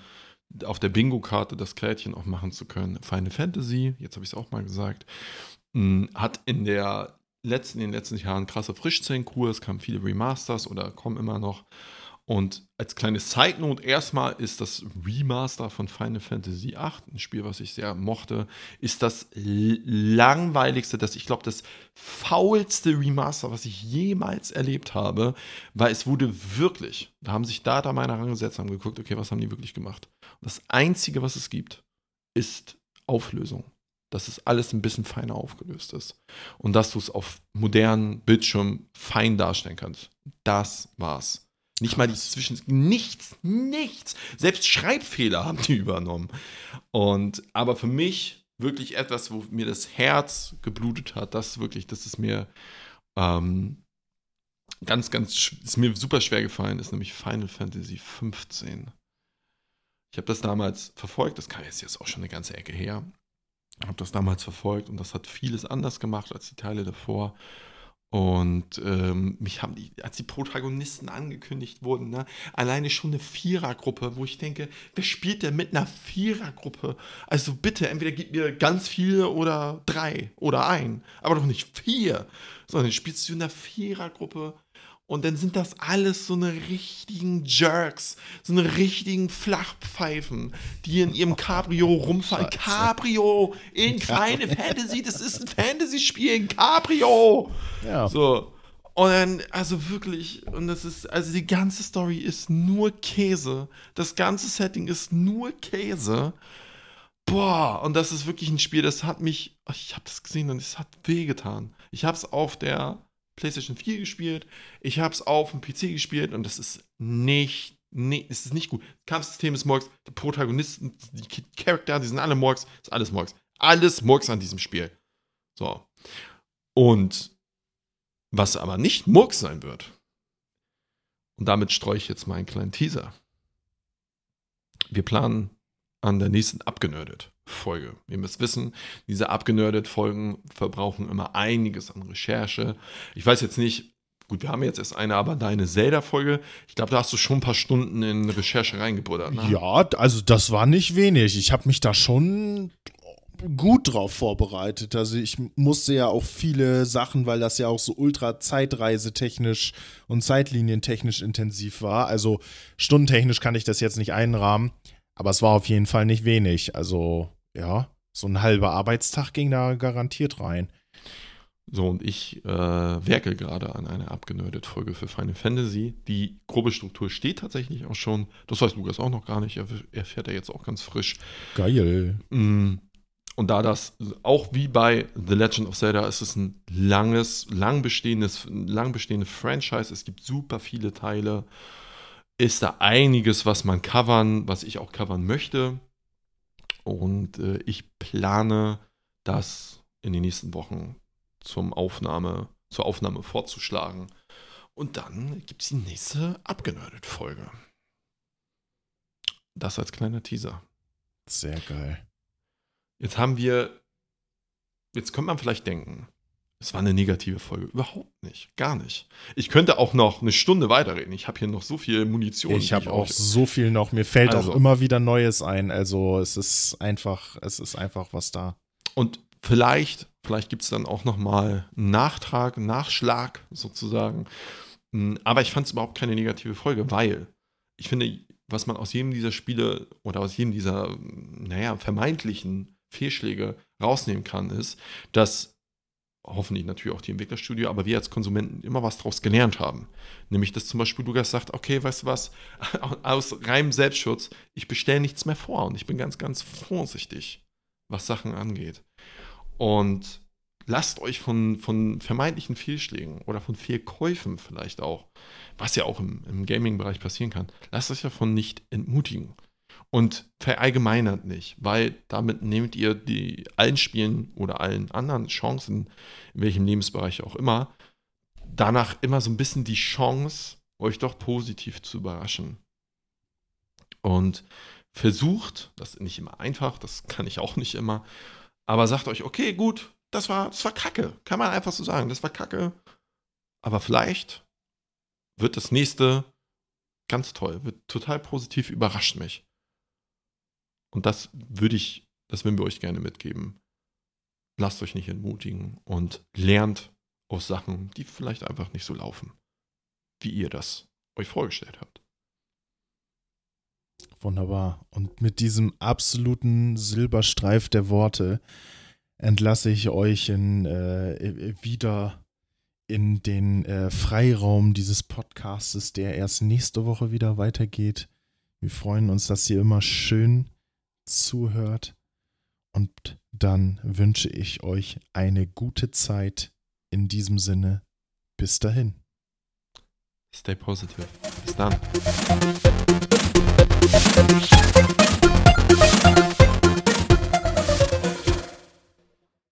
auf der Bingo-Karte das Kärtchen auch machen zu können. Final Fantasy, jetzt habe ich es auch mal gesagt, hm, hat in der letzten, in den letzten Jahren krasse Frischzellenkur, es kamen viele Remasters oder kommen immer noch. Und als kleine Side Note erstmal ist das Remaster von Final Fantasy VIII, ein Spiel, was ich sehr mochte, ist das langweiligste, das ich glaube, das faulste Remaster, was ich jemals erlebt habe, weil es wurde wirklich, da haben sich Data meiner rangesetzt, haben geguckt, okay, was haben die wirklich gemacht? Und das Einzige, was es gibt, ist Auflösung. Dass es alles ein bisschen feiner aufgelöst ist. Und dass du es auf modernen Bildschirmen fein darstellen kannst. Das war's. Nicht mal die Zwischen. Nichts, nichts. Selbst Schreibfehler haben die übernommen. Und, aber für mich wirklich etwas, wo mir das Herz geblutet hat, das wirklich, das ist mir ähm, ganz, ganz, ist mir super schwer gefallen, ist nämlich Final Fantasy 15. Ich habe das damals verfolgt, das kann jetzt auch schon eine ganze Ecke her. Habe das damals verfolgt und das hat vieles anders gemacht als die Teile davor. Und ähm, mich haben die, als die Protagonisten angekündigt wurden, ne, alleine schon eine Vierergruppe, wo ich denke, wer spielt denn mit einer Vierergruppe? Also bitte, entweder gib mir ganz viele oder drei oder ein, aber doch nicht vier, sondern spielst du in einer Vierergruppe und dann sind das alles so eine richtigen Jerks, so eine richtigen Flachpfeifen, die in ihrem Cabrio rumfallen. Scheiße. Cabrio in keine Fantasy, das ist ein Fantasy-Spiel in Cabrio. Ja. So. Und dann, also wirklich, und das ist, also die ganze Story ist nur Käse. Das ganze Setting ist nur Käse. Boah, und das ist wirklich ein Spiel, das hat mich, ich habe das gesehen und es hat wehgetan. Ich habe es auf der PlayStation 4 gespielt, ich habe es auf dem PC gespielt und das ist nicht, nee, es ist nicht gut. Das Kampfsystem ist Morgs, die Protagonisten, die Charakter, die sind alle Morgs, ist alles Morgs. Alles Morgs an diesem Spiel. So. Und was aber nicht Murks sein wird, und damit streue ich jetzt mal einen kleinen Teaser. Wir planen an der nächsten Abgenördet-Folge. Ihr müsst wissen, diese Abgenördet-Folgen verbrauchen immer einiges an Recherche. Ich weiß jetzt nicht, gut, wir haben jetzt erst eine, aber deine Zelda-Folge, ich glaube, da hast du schon ein paar Stunden in Recherche reingebuddert. Ne? Ja, also das war nicht wenig. Ich habe mich da schon gut drauf vorbereitet. Also ich musste ja auch viele Sachen, weil das ja auch so ultra zeitreisetechnisch und zeitlinientechnisch intensiv war. Also stundentechnisch kann ich das jetzt nicht einrahmen, aber es war auf jeden Fall nicht wenig. Also ja, so ein halber Arbeitstag ging da garantiert rein. So, und ich äh, werke gerade an einer abgenördet Folge für Final Fantasy. Die grobe Struktur steht tatsächlich auch schon. Das weiß Lukas auch noch gar nicht. Er erfährt er jetzt auch ganz frisch. Geil. Mm, und da das auch wie bei The Legend of Zelda ist es ein langes, lang bestehendes, lang bestehendes Franchise. Es gibt super viele Teile. Ist da einiges, was man covern, was ich auch covern möchte. Und äh, ich plane das in den nächsten Wochen zum Aufnahme, zur Aufnahme vorzuschlagen. Und dann gibt es die nächste Abgenördet-Folge. Das als kleiner Teaser. Sehr geil. Jetzt haben wir, jetzt könnte man vielleicht denken, es war eine negative Folge. Überhaupt nicht. Gar nicht. Ich könnte auch noch eine Stunde weiterreden. Ich habe hier noch so viel Munition. Ich habe auch so viel noch. Mir fällt also, auch immer wieder Neues ein. Also es ist einfach, es ist einfach was da. Und vielleicht, vielleicht gibt es dann auch noch mal einen Nachtrag, einen Nachschlag sozusagen. Hm, aber ich fand es überhaupt keine negative Folge, weil ich finde, was man aus jedem dieser Spiele oder aus jedem dieser, naja, vermeintlichen Fehlschläge rausnehmen kann, ist, dass hoffentlich natürlich auch die Entwicklerstudio, aber wir als Konsumenten immer was daraus gelernt haben. Nämlich, dass zum Beispiel Lukas sagt, okay, weißt du was, aus reinem Selbstschutz, ich bestelle nichts mehr vor und ich bin ganz, ganz vorsichtig, was Sachen angeht. Und lasst euch von, von vermeintlichen Fehlschlägen oder von Fehlkäufen vielleicht auch, was ja auch im, im Gaming-Bereich passieren kann, lasst euch davon nicht entmutigen und verallgemeinert nicht, weil damit nehmt ihr die allen Spielen oder allen anderen Chancen, in welchem Lebensbereich auch immer, danach immer so ein bisschen die Chance, euch doch positiv zu überraschen. Und versucht, das ist nicht immer einfach, das kann ich auch nicht immer, aber sagt euch, okay, gut, das war, das war Kacke, kann man einfach so sagen, das war Kacke, aber vielleicht wird das nächste ganz toll, wird total positiv, überrascht mich. Und das würde ich, das würden wir euch gerne mitgeben. Lasst euch nicht entmutigen und lernt aus Sachen, die vielleicht einfach nicht so laufen, wie ihr das euch vorgestellt habt. Wunderbar. Und mit diesem absoluten Silberstreif der Worte entlasse ich euch in, äh, wieder in den äh, Freiraum dieses Podcastes, der erst nächste Woche wieder weitergeht. Wir freuen uns, dass ihr immer schön zuhört. Und dann wünsche ich euch eine gute Zeit. In diesem Sinne, bis dahin. Stay positive. Bis dann.